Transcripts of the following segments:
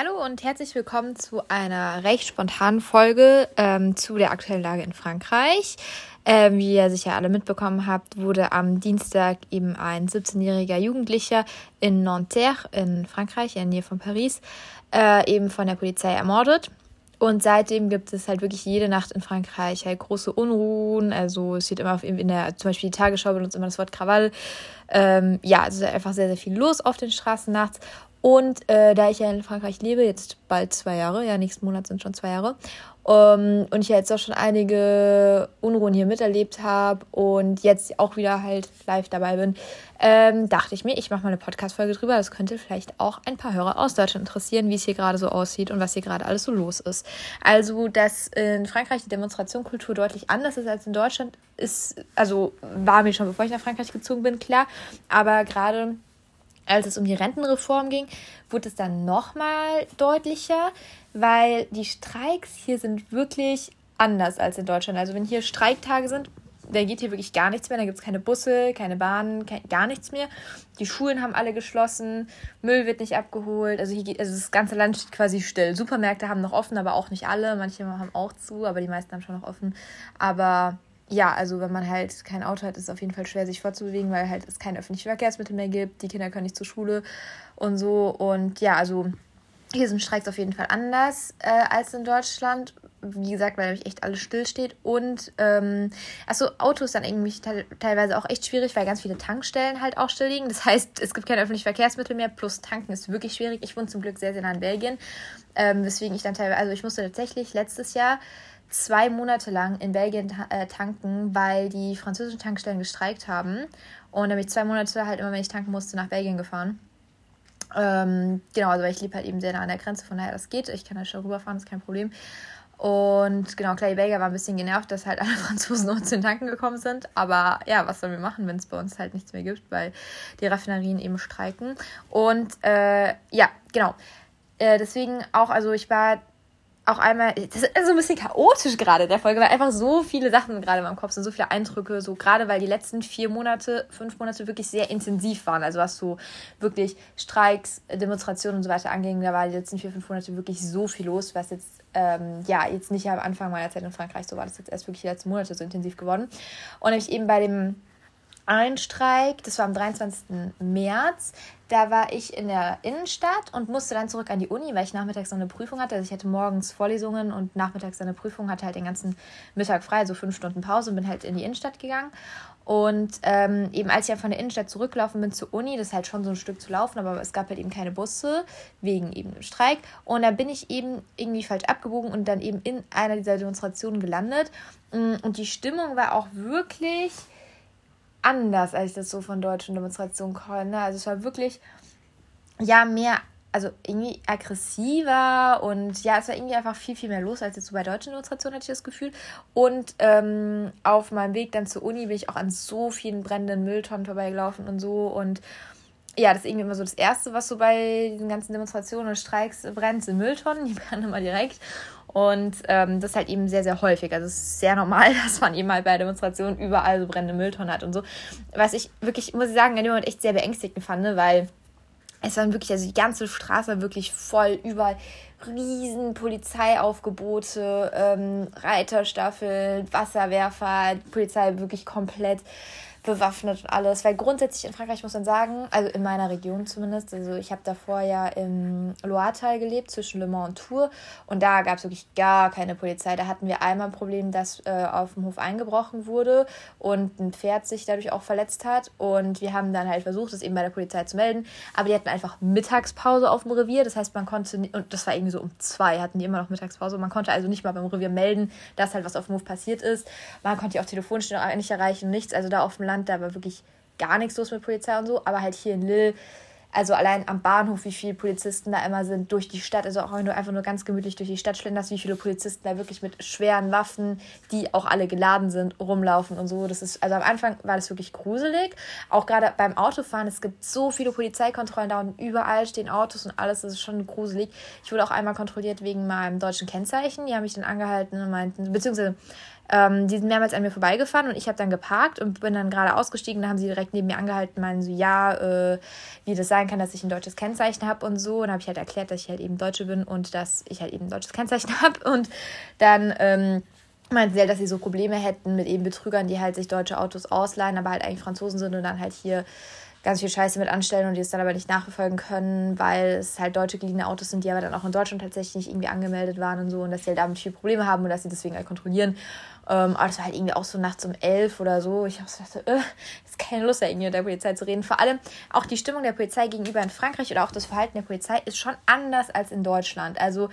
Hallo und herzlich willkommen zu einer recht spontanen Folge ähm, zu der aktuellen Lage in Frankreich. Ähm, wie ihr sicher alle mitbekommen habt, wurde am Dienstag eben ein 17-jähriger Jugendlicher in Nanterre in Frankreich, in der Nähe von Paris, äh, eben von der Polizei ermordet. Und seitdem gibt es halt wirklich jede Nacht in Frankreich halt große Unruhen. Also es wird immer in der, zum Beispiel die Tagesschau benutzt immer das Wort Krawall. Ähm, ja, es ist einfach sehr, sehr viel los auf den Straßen nachts. Und äh, da ich ja in Frankreich lebe, jetzt bald zwei Jahre, ja, nächsten Monat sind schon zwei Jahre, ähm, und ich ja jetzt auch schon einige Unruhen hier miterlebt habe und jetzt auch wieder halt live dabei bin, ähm, dachte ich mir, ich mache mal eine Podcast-Folge drüber. Das könnte vielleicht auch ein paar Hörer aus Deutschland interessieren, wie es hier gerade so aussieht und was hier gerade alles so los ist. Also, dass in Frankreich die Demonstrationkultur deutlich anders ist als in Deutschland, ist, also war mir schon, bevor ich nach Frankreich gezogen bin, klar. Aber gerade als es um die Rentenreform ging, wurde es dann nochmal deutlicher, weil die Streiks hier sind wirklich anders als in Deutschland. Also wenn hier Streiktage sind, da geht hier wirklich gar nichts mehr. Da gibt es keine Busse, keine Bahnen, kein, gar nichts mehr. Die Schulen haben alle geschlossen, Müll wird nicht abgeholt. Also hier geht, also das ganze Land steht quasi still. Supermärkte haben noch offen, aber auch nicht alle. Manche haben auch zu, aber die meisten haben schon noch offen. Aber ja, also wenn man halt kein Auto hat, ist es auf jeden Fall schwer, sich fortzubewegen, weil halt es kein öffentliches Verkehrsmittel mehr gibt. Die Kinder können nicht zur Schule und so. Und ja, also hier sind Streiks auf jeden Fall anders äh, als in Deutschland. Wie gesagt, weil nämlich echt alles stillsteht. Und, ähm, achso, Auto ist dann irgendwie te teilweise auch echt schwierig, weil ganz viele Tankstellen halt auch still liegen. Das heißt, es gibt kein öffentliches Verkehrsmittel mehr, plus tanken ist wirklich schwierig. Ich wohne zum Glück sehr, sehr nah in Belgien. Ähm, weswegen ich dann teilweise, also ich musste tatsächlich letztes Jahr zwei Monate lang in Belgien ta äh, tanken, weil die französischen Tankstellen gestreikt haben. Und dann bin ich zwei Monate halt immer, wenn ich tanken musste, nach Belgien gefahren. Ähm, genau, also weil ich lebe halt eben sehr nah an der Grenze, von daher das geht. Ich kann halt schon rüberfahren, ist kein Problem. Und genau, klar, die Belgier waren ein bisschen genervt, dass halt alle Franzosen uns in Tanken gekommen sind. Aber ja, was sollen wir machen, wenn es bei uns halt nichts mehr gibt, weil die Raffinerien eben streiken. Und äh, ja, genau. Äh, deswegen auch, also ich war auch einmal, das ist so ein bisschen chaotisch gerade der Folge, weil einfach so viele Sachen gerade in meinem Kopf sind, so viele Eindrücke, so gerade weil die letzten vier Monate, fünf Monate wirklich sehr intensiv waren. Also was so wirklich Streiks, Demonstrationen und so weiter anging, da war die letzten vier, fünf Monate wirklich so viel los, was jetzt, ähm, ja, jetzt nicht am Anfang meiner Zeit in Frankreich so war, das jetzt erst wirklich die letzten Monate so intensiv geworden. Und nämlich eben bei dem ein Streik, das war am 23. März. Da war ich in der Innenstadt und musste dann zurück an die Uni, weil ich nachmittags noch eine Prüfung hatte. Also ich hatte morgens Vorlesungen und nachmittags eine Prüfung, hatte halt den ganzen Mittag frei, so fünf Stunden Pause und bin halt in die Innenstadt gegangen. Und ähm, eben als ich ja von der Innenstadt zurückgelaufen bin zur Uni, das ist halt schon so ein Stück zu laufen, aber es gab halt eben keine Busse wegen eben dem Streik. Und da bin ich eben irgendwie falsch abgebogen und dann eben in einer dieser Demonstrationen gelandet. Und die Stimmung war auch wirklich anders, als ich das so von deutschen Demonstrationen kenne. Also es war wirklich, ja, mehr, also irgendwie aggressiver und ja, es war irgendwie einfach viel, viel mehr los als jetzt so bei deutschen Demonstrationen, hatte ich das Gefühl. Und ähm, auf meinem Weg dann zur Uni bin ich auch an so vielen brennenden Mülltonnen vorbeigelaufen und so und ja, das ist irgendwie immer so das Erste, was so bei diesen ganzen Demonstrationen und Streiks brennt, sind Mülltonnen. Die brennen immer direkt. Und ähm, das ist halt eben sehr, sehr häufig. Also es ist sehr normal, dass man eben halt bei Demonstrationen überall so brennende Mülltonnen hat und so. Was ich wirklich, muss ich sagen, in dem Moment echt sehr beängstigend fand, ne, weil es waren wirklich, also die ganze Straße wirklich voll, überall riesen Polizeiaufgebote, ähm, Reiterstaffeln, Wasserwerfer, Polizei wirklich komplett bewaffnet und alles. Weil grundsätzlich in Frankreich muss man sagen, also in meiner Region zumindest, also ich habe davor ja im Loiretal gelebt, zwischen Le Mans und Tours. Und da gab es wirklich gar keine Polizei. Da hatten wir einmal ein Problem, dass äh, auf dem Hof eingebrochen wurde und ein Pferd sich dadurch auch verletzt hat. Und wir haben dann halt versucht, das eben bei der Polizei zu melden. Aber die hatten einfach Mittagspause auf dem Revier. Das heißt, man konnte, und das war irgendwie so um zwei, hatten die immer noch Mittagspause. Man konnte also nicht mal beim Revier melden, dass halt was auf dem Hof passiert ist. Man konnte die auch telefonisch nicht erreichen, nichts. Also da auf dem Land Land, da war wirklich gar nichts los mit Polizei und so. Aber halt hier in Lille, also allein am Bahnhof, wie viele Polizisten da immer sind, durch die Stadt, also auch wenn du einfach nur ganz gemütlich durch die Stadt schlenderst, wie viele Polizisten da wirklich mit schweren Waffen, die auch alle geladen sind, rumlaufen und so. Das ist, also am Anfang war das wirklich gruselig. Auch gerade beim Autofahren, es gibt so viele Polizeikontrollen da und überall stehen Autos und alles, das ist schon gruselig. Ich wurde auch einmal kontrolliert wegen meinem deutschen Kennzeichen. Die haben mich dann angehalten und meinten, beziehungsweise Ähm, die sind mehrmals an mir vorbeigefahren und ich habe dann geparkt und bin dann gerade ausgestiegen. Da haben sie direkt neben mir angehalten, meinen so, ja, äh, wie das sein kann, dass ich ein deutsches Kennzeichen habe und so. Und habe ich halt erklärt, dass ich halt eben Deutsche bin und dass ich halt eben ein deutsches Kennzeichen habe. Und dann ähm, meinten sie halt, dass sie so Probleme hätten mit eben Betrügern, die halt sich deutsche Autos ausleihen, aber halt eigentlich Franzosen sind und dann halt hier ganz viel Scheiße mit anstellen und die es dann aber nicht nachverfolgen können, weil es halt deutsche geliehene Autos sind, die aber dann auch in Deutschland tatsächlich nicht irgendwie angemeldet waren und so und dass sie halt damit viele Probleme haben und dass sie deswegen halt kontrollieren. Ähm, aber das war halt irgendwie auch so nachts um elf oder so. Ich habe so gedacht, äh, ist keine Lust, da irgendwie mit der Polizei zu reden. Vor allem auch die Stimmung der Polizei gegenüber in Frankreich oder auch das Verhalten der Polizei ist schon anders als in Deutschland. Also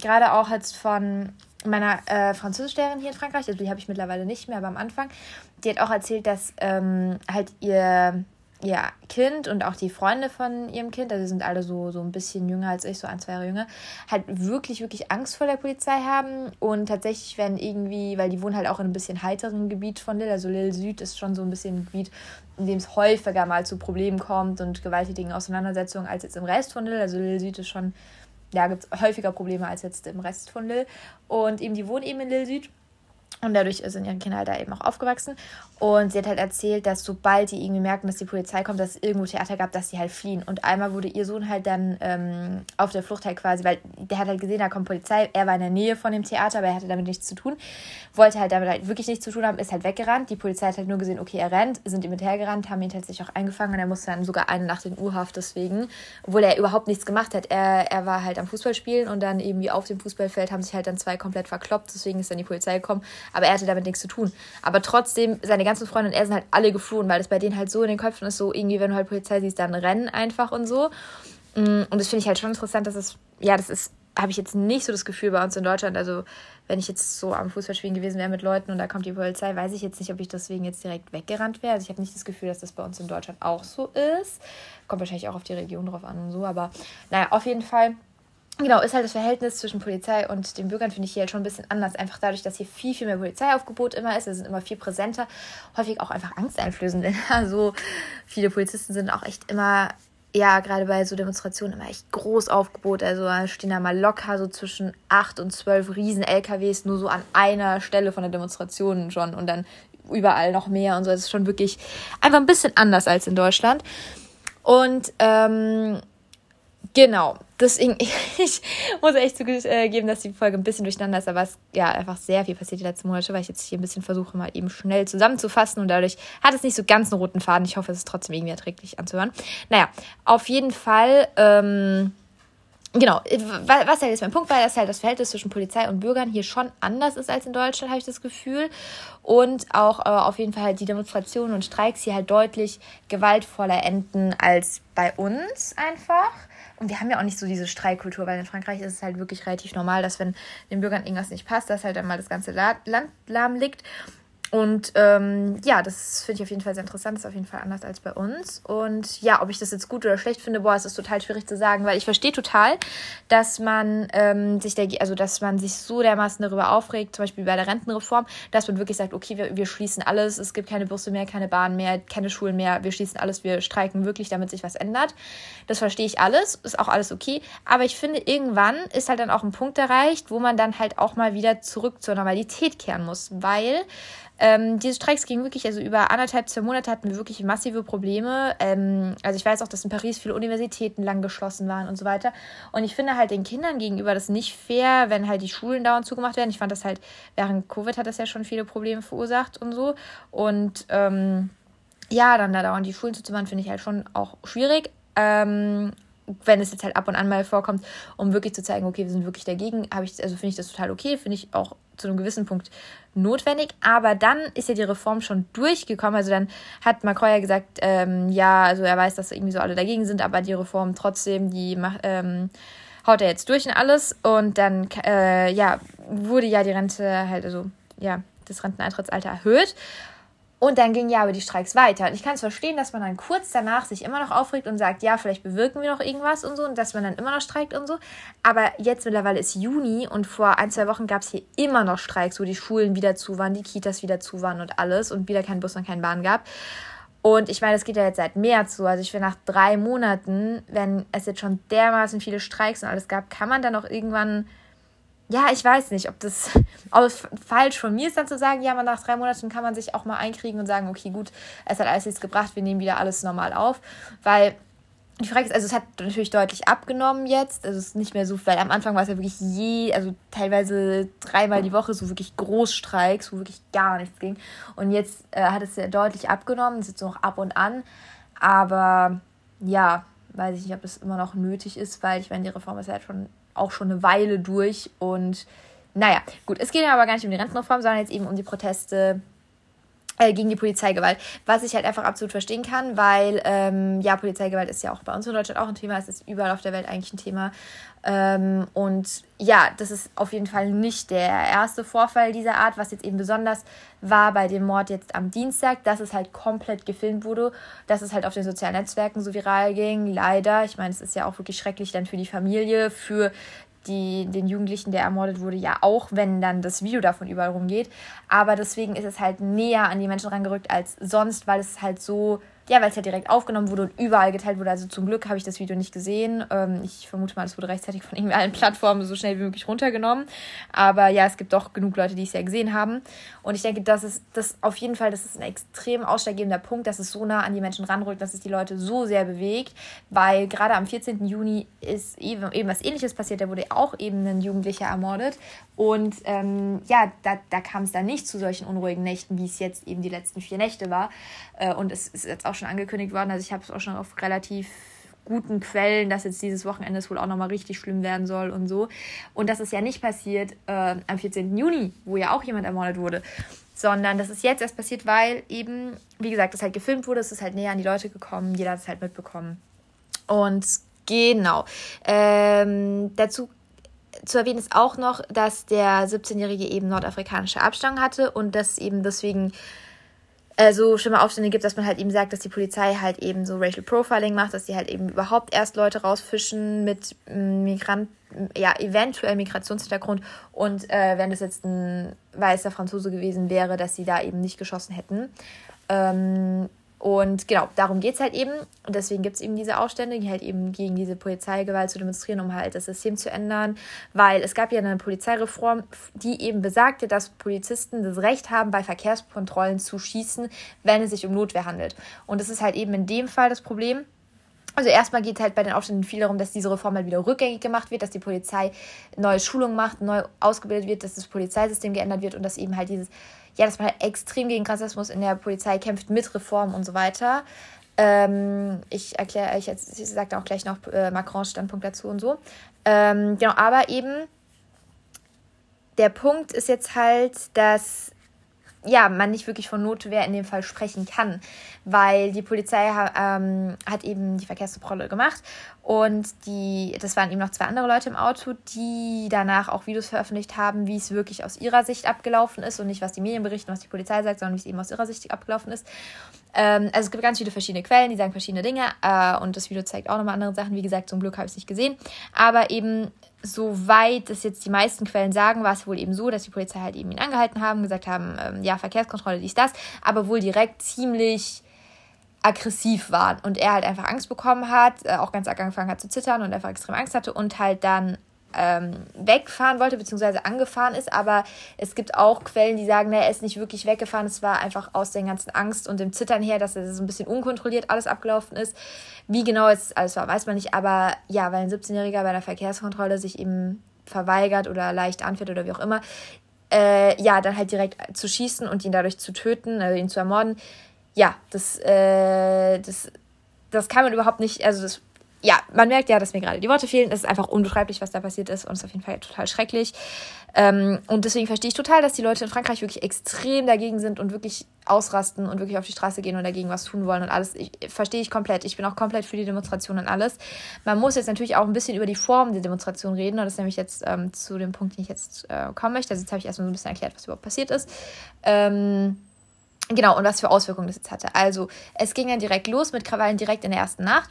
gerade auch jetzt von meiner äh, Französischlehrerin hier in Frankreich, also die habe ich mittlerweile nicht mehr, aber am Anfang, die hat auch erzählt, dass ähm, halt ihr ihr Kind und auch die Freunde von ihrem Kind, also sind alle so, so ein bisschen jünger als ich, so ein, zwei Jahre jünger, halt wirklich, wirklich Angst vor der Polizei haben. Und tatsächlich werden irgendwie, weil die wohnen halt auch in einem bisschen heiteren Gebiet von Lille, also Lille Süd ist schon so ein bisschen ein Gebiet, in dem es häufiger mal zu Problemen kommt und gewalttätigen Auseinandersetzungen als jetzt im Rest von Lille. Also Lille Süd ist schon, ja, gibt es häufiger Probleme als jetzt im Rest von Lille. Und eben, die wohnen eben in Lille Süd. Und dadurch sind ihre Kinder halt da eben auch aufgewachsen. Und sie hat halt erzählt, dass sobald die irgendwie merken, dass die Polizei kommt, dass es irgendwo Theater gab, dass sie halt fliehen. Und einmal wurde ihr Sohn halt dann ähm, auf der Flucht halt quasi, weil der hat halt gesehen, da kommt Polizei. Er war in der Nähe von dem Theater, aber er hatte damit nichts zu tun. Wollte halt damit halt wirklich nichts zu tun haben, ist halt weggerannt. Die Polizei hat halt nur gesehen, okay, er rennt, sind ihm hinterhergerannt, haben ihn tatsächlich auch eingefangen und er musste dann sogar eine Nacht in Urhaft deswegen, obwohl er überhaupt nichts gemacht hat. Er, er war halt am Fußballspielen und dann irgendwie auf dem Fußballfeld haben sich halt dann zwei komplett verkloppt, deswegen ist dann die Polizei gekommen. Aber er hatte damit nichts zu tun. Aber trotzdem, seine ganzen Freunde und er sind halt alle geflohen, weil das bei denen halt so in den Köpfen ist, so irgendwie, wenn du halt Polizei siehst, dann rennen einfach und so. Mm, und das finde ich halt schon interessant, dass es, ja, das ist, habe ich jetzt nicht so das Gefühl bei uns in Deutschland. Also, wenn ich jetzt so am Fußballspielen gewesen wäre mit Leuten und da kommt die Polizei, weiß ich jetzt nicht, ob ich deswegen jetzt direkt weggerannt wäre. Also, ich habe nicht das Gefühl, dass das bei uns in Deutschland auch so ist. Kommt wahrscheinlich auch auf die Region drauf an und so, aber naja, auf jeden Fall Genau, ist halt das Verhältnis zwischen Polizei und den Bürgern, finde ich hier halt schon ein bisschen anders. Einfach dadurch, dass hier viel, viel mehr Polizeiaufgebot immer ist. Wir sind immer viel präsenter. Häufig auch einfach angsteinflößend. Denn so viele Polizisten sind auch echt immer, ja, gerade bei so Demonstrationen immer echt groß Aufgebot. Also stehen da mal locker so zwischen acht und zwölf riesen LKWs nur so an einer Stelle von der Demonstration schon und dann überall noch mehr und so. Es ist schon wirklich einfach ein bisschen anders als in Deutschland. Und ähm, Genau, deswegen, ich muss echt zugeben, dass die Folge ein bisschen durcheinander ist, aber es ja einfach sehr viel passiert die letzten Monate, weil ich jetzt hier ein bisschen versuche, mal eben schnell zusammenzufassen und dadurch hat es nicht so ganz einen roten Faden. Ich hoffe, es ist trotzdem irgendwie erträglich anzuhören. Naja, auf jeden Fall, ähm, genau, was halt jetzt mein Punkt war, dass halt das Verhältnis zwischen Polizei und Bürgern hier schon anders ist als in Deutschland, habe ich das Gefühl. Und auch äh, auf jeden Fall halt die Demonstrationen und Streiks hier halt deutlich gewaltvoller enden als bei uns einfach. Und wir haben ja auch nicht so diese Streikkultur, weil in Frankreich ist es halt wirklich relativ normal, dass wenn den Bürgern irgendwas nicht passt, dass halt dann mal das ganze Land lahm liegt. Und ähm, ja, das finde ich auf jeden Fall sehr interessant. Das ist auf jeden Fall anders als bei uns. Und ja, ob ich das jetzt gut oder schlecht finde, boah, es ist total schwierig zu sagen, weil ich verstehe total, dass man ähm, sich der, also dass man sich so dermaßen darüber aufregt, zum Beispiel bei der Rentenreform, dass man wirklich sagt, okay, wir, wir schließen alles, es gibt keine Busse mehr, keine Bahn mehr, keine Schulen mehr, wir schließen alles, wir streiken wirklich, damit sich was ändert. Das verstehe ich alles, ist auch alles okay. Aber ich finde, irgendwann ist halt dann auch ein Punkt erreicht, wo man dann halt auch mal wieder zurück zur Normalität kehren muss, weil ähm, diese Streiks gingen wirklich, also über anderthalb, zwei Monate hatten wir wirklich massive Probleme. Ähm, also ich weiß auch, dass in Paris viele Universitäten lang geschlossen waren und so weiter. Und ich finde halt den Kindern gegenüber das nicht fair, wenn halt die Schulen dauernd zugemacht werden. Ich fand das halt, während Covid hat das ja schon viele Probleme verursacht und so. Und ähm, ja, dann da dauernd die Schulen zuzumachen, finde ich halt schon auch schwierig. Ähm, wenn es jetzt halt ab und an mal vorkommt, um wirklich zu zeigen, okay, wir sind wirklich dagegen, habe ich, also finde ich das total okay, finde ich auch zu einem gewissen Punkt notwendig. Aber dann ist ja die Reform schon durchgekommen. Also dann hat Macron ja gesagt, ähm, ja, also er weiß, dass irgendwie so alle dagegen sind, aber die Reform trotzdem, die macht, ähm, haut er jetzt durch und alles. Und dann, äh, ja, wurde ja die Rente halt, also ja, das Renteneintrittsalter erhöht. Und dann gingen ja aber die Streiks weiter. Und ich kann es verstehen, dass man dann kurz danach sich immer noch aufregt und sagt, ja, vielleicht bewirken wir noch irgendwas und so und dass man dann immer noch streikt und so. Aber jetzt mittlerweile ist Juni und vor ein, zwei Wochen gab es hier immer noch Streiks, wo die Schulen wieder zu waren, die Kitas wieder zu waren und alles und wieder kein Bus und keine Bahn gab. Und ich meine, das geht ja jetzt seit März so. Also ich finde, nach drei Monaten, wenn es jetzt schon dermaßen viele Streiks und alles gab, kann man dann auch irgendwann ja, ich weiß nicht, ob das falsch von mir ist, dann zu sagen, ja, man nach drei Monaten kann man sich auch mal einkriegen und sagen, okay, gut, es hat alles nichts gebracht, wir nehmen wieder alles normal auf. Weil die Frage ist, also es hat natürlich deutlich abgenommen jetzt. Also es ist nicht mehr so, weil am Anfang war es ja wirklich je, also teilweise dreimal die Woche so wirklich Großstreiks, wo wirklich gar nichts ging. Und jetzt äh, hat es ja deutlich abgenommen, es ist jetzt noch ab und an. Aber ja, weiß ich nicht, ob es immer noch nötig ist, weil ich meine, die Reform ist ja halt schon auch schon eine Weile durch. Und naja, gut, es geht ja aber gar nicht um die Rentenreform, sondern jetzt eben um die Proteste gegen die Polizeigewalt. Was ich halt einfach absolut verstehen kann, weil ähm, ja, Polizeigewalt ist ja auch bei uns in Deutschland auch ein Thema, es ist überall auf der Welt eigentlich ein Thema. Ähm, und ja, das ist auf jeden Fall nicht der erste Vorfall dieser Art, was jetzt eben besonders war bei dem Mord jetzt am Dienstag, dass es halt komplett gefilmt wurde, dass es halt auf den sozialen Netzwerken so viral ging. Leider, ich meine, es ist ja auch wirklich schrecklich dann für die Familie, für die, den Jugendlichen, der ermordet wurde, ja auch, wenn dann das Video davon überall rumgeht. Aber deswegen ist es halt näher an die Menschen rangerückt als sonst, weil es halt so ja, weil es ja direkt aufgenommen wurde und überall geteilt wurde. Also zum Glück habe ich das Video nicht gesehen. Ähm, ich vermute mal, es wurde rechtzeitig von irgendwie allen Plattformen so schnell wie möglich runtergenommen. Aber ja, es gibt doch genug Leute, die es ja gesehen haben. Und ich denke, das ist das auf jeden Fall, das ist ein extrem ausschlaggebender Punkt, dass es so nah an die Menschen ranrückt, dass es die Leute so sehr bewegt. Weil gerade am 14. Juni ist eben, eben was ähnliches passiert. Da wurde auch eben ein Jugendlicher ermordet. Und ähm, ja, da, da kam es dann nicht zu solchen unruhigen Nächten, wie es jetzt eben die letzten vier Nächte war. Äh, und es ist jetzt auch schon angekündigt worden. Also ich habe es auch schon auf relativ guten Quellen, dass jetzt dieses Wochenende wohl auch nochmal richtig schlimm werden soll und so. Und das ist ja nicht passiert äh, am 14. Juni, wo ja auch jemand ermordet wurde, sondern das ist jetzt erst passiert, weil eben, wie gesagt, das halt gefilmt wurde, es ist halt näher an die Leute gekommen, jeder hat es halt mitbekommen. Und genau. Ähm, dazu zu erwähnen ist auch noch, dass der 17-Jährige eben nordafrikanische Abstammung hatte und dass eben deswegen äh, so schlimme Aufstände gibt, dass man halt eben sagt, dass die Polizei halt eben so Racial Profiling macht, dass sie halt eben überhaupt erst Leute rausfischen mit mm, Migranten, ja, eventuell Migrationshintergrund und äh, wenn das jetzt ein weißer Franzose gewesen wäre, dass sie da eben nicht geschossen hätten. Ähm, und genau, darum geht es halt eben. Und deswegen gibt es eben diese Aufstände, die halt eben gegen diese Polizeigewalt zu demonstrieren, um halt das System zu ändern. Weil es gab ja eine Polizeireform, die eben besagte, dass Polizisten das Recht haben, bei Verkehrskontrollen zu schießen, wenn es sich um Notwehr handelt. Und das ist halt eben in dem Fall das Problem. Also erstmal geht es halt bei den Aufständen viel darum, dass diese Reform halt wieder rückgängig gemacht wird, dass die Polizei neue Schulungen macht, neu ausgebildet wird, dass das Polizeisystem geändert wird und dass eben halt dieses ja, dass man halt extrem gegen Rassismus in der Polizei kämpft mit Reformen und so weiter. Ähm, ich erkläre, ich, ich sage auch gleich noch äh, Macrons Standpunkt dazu und so. Ähm, genau, aber eben der Punkt ist jetzt halt, dass ja, man nicht wirklich von Notwehr in dem Fall sprechen kann, weil die Polizei ähm, hat eben die Verkehrskontrolle gemacht und die, das waren eben noch zwei andere Leute im Auto, die danach auch Videos veröffentlicht haben, wie es wirklich aus ihrer Sicht abgelaufen ist und nicht, was die Medien berichten, was die Polizei sagt, sondern wie es eben aus ihrer Sicht abgelaufen ist. Ähm, also es gibt ganz viele verschiedene Quellen, die sagen verschiedene Dinge äh, und das Video zeigt auch nochmal andere Sachen. Wie gesagt, zum Glück habe ich es nicht gesehen, aber eben soweit es jetzt die meisten Quellen sagen, war es wohl eben so, dass die Polizei halt eben ihn angehalten haben, gesagt haben, ähm, ja, Verkehrskontrolle, dies, das, aber wohl direkt ziemlich aggressiv waren und er halt einfach Angst bekommen hat, äh, auch ganz angefangen hat zu zittern und einfach extrem Angst hatte und halt dann ähm, wegfahren wollte, beziehungsweise angefahren ist. Aber es gibt auch Quellen, die sagen, er ist nicht wirklich weggefahren. Es war einfach aus der ganzen Angst und dem Zittern her, dass er so ein bisschen unkontrolliert alles abgelaufen ist. Wie genau es alles war, weiß man nicht. Aber ja, weil ein 17-Jähriger bei einer Verkehrskontrolle sich eben verweigert oder leicht anfährt oder wie auch immer, äh, ja, dann halt direkt zu schießen und ihn dadurch zu töten, also ihn zu ermorden. Ja, das, äh, das, das kann man überhaupt nicht, also das ja, man merkt ja, dass mir gerade die Worte fehlen. Es ist einfach unbeschreiblich, was da passiert ist und es ist auf jeden Fall total schrecklich. Ähm, und deswegen verstehe ich total, dass die Leute in Frankreich wirklich extrem dagegen sind und wirklich ausrasten und wirklich auf die Straße gehen und dagegen was tun wollen und alles. Ich, verstehe ich komplett. Ich bin auch komplett für die Demonstration und alles. Man muss jetzt natürlich auch ein bisschen über die Form der Demonstration reden und das ist nämlich jetzt ähm, zu dem Punkt, den ich jetzt äh, kommen möchte. Also jetzt habe ich erstmal so ein bisschen erklärt, was überhaupt passiert ist. Ähm, Genau, und was für Auswirkungen das jetzt hatte. Also, es ging dann direkt los mit Krawallen direkt in der ersten Nacht.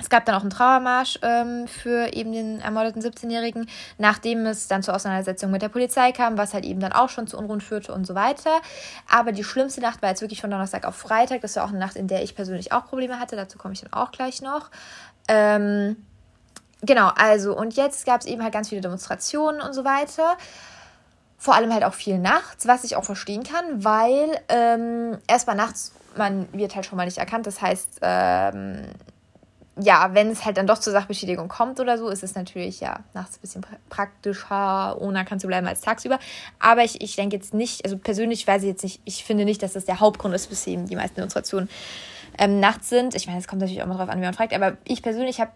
Es gab dann auch einen Trauermarsch ähm, für eben den ermordeten 17-Jährigen, nachdem es dann zur Auseinandersetzung mit der Polizei kam, was halt eben dann auch schon zu Unruhen führte und so weiter. Aber die schlimmste Nacht war jetzt wirklich von Donnerstag auf Freitag. Das war auch eine Nacht, in der ich persönlich auch Probleme hatte. Dazu komme ich dann auch gleich noch. Ähm, genau, also und jetzt gab es eben halt ganz viele Demonstrationen und so weiter. Vor allem halt auch viel nachts, was ich auch verstehen kann, weil ähm, erstmal nachts, man wird halt schon mal nicht erkannt. Das heißt, ähm, ja, wenn es halt dann doch zur Sachbeschädigung kommt oder so, ist es natürlich ja nachts ein bisschen praktischer, ohne kann zu bleiben als tagsüber. Aber ich, ich denke jetzt nicht, also persönlich weiß ich jetzt nicht, ich finde nicht, dass das der Hauptgrund ist, bis eben die meisten Demonstrationen ähm, nachts sind. Ich meine, es kommt natürlich auch mal drauf an, wie man fragt, aber ich persönlich habe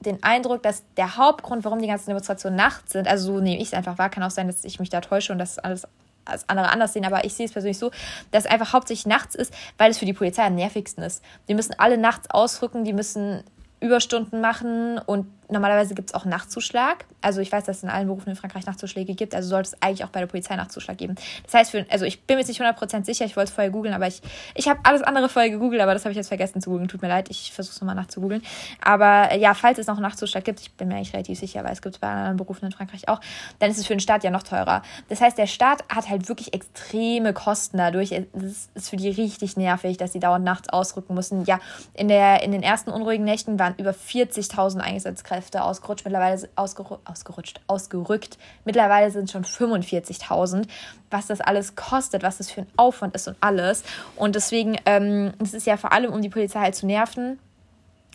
den Eindruck, dass der Hauptgrund, warum die ganzen Demonstrationen nachts sind, also so nehme ich es einfach wahr, kann auch sein, dass ich mich da täusche und das alles als andere anders sehen, aber ich sehe es persönlich so, dass es einfach hauptsächlich nachts ist, weil es für die Polizei am nervigsten ist. Die müssen alle nachts ausrücken, die müssen Überstunden machen und normalerweise gibt es auch Nachtzuschlag. Also ich weiß, dass es in allen Berufen in Frankreich Nachtzuschläge gibt, also sollte es eigentlich auch bei der Polizei Nachtzuschlag geben. Das heißt, für, also ich bin mir jetzt nicht 100% sicher, ich wollte es vorher googeln, aber ich, ich habe alles andere vorher gegoogelt, aber das habe ich jetzt vergessen zu googeln. Tut mir leid, ich versuche es nochmal nachzugoogeln. Aber äh, ja, falls es noch einen Nachtzuschlag gibt, ich bin mir eigentlich relativ sicher, weil es gibt es bei anderen Berufen in Frankreich auch, dann ist es für den Staat ja noch teurer. Das heißt, der Staat hat halt wirklich extreme Kosten dadurch. Es ist für die richtig nervig, dass sie dauernd nachts ausrücken müssen. Ja, in, der, in den ersten unruhigen Nächten waren über 40.000 Einsatzkräfte ausgerutscht mittlerweile ausgeru ausgerutscht, ausgerückt. Mittlerweile sind schon 45.000. Was das alles kostet, was das für ein Aufwand ist und alles. Und deswegen, ähm, es ist ja vor allem, um die Polizei halt zu nerven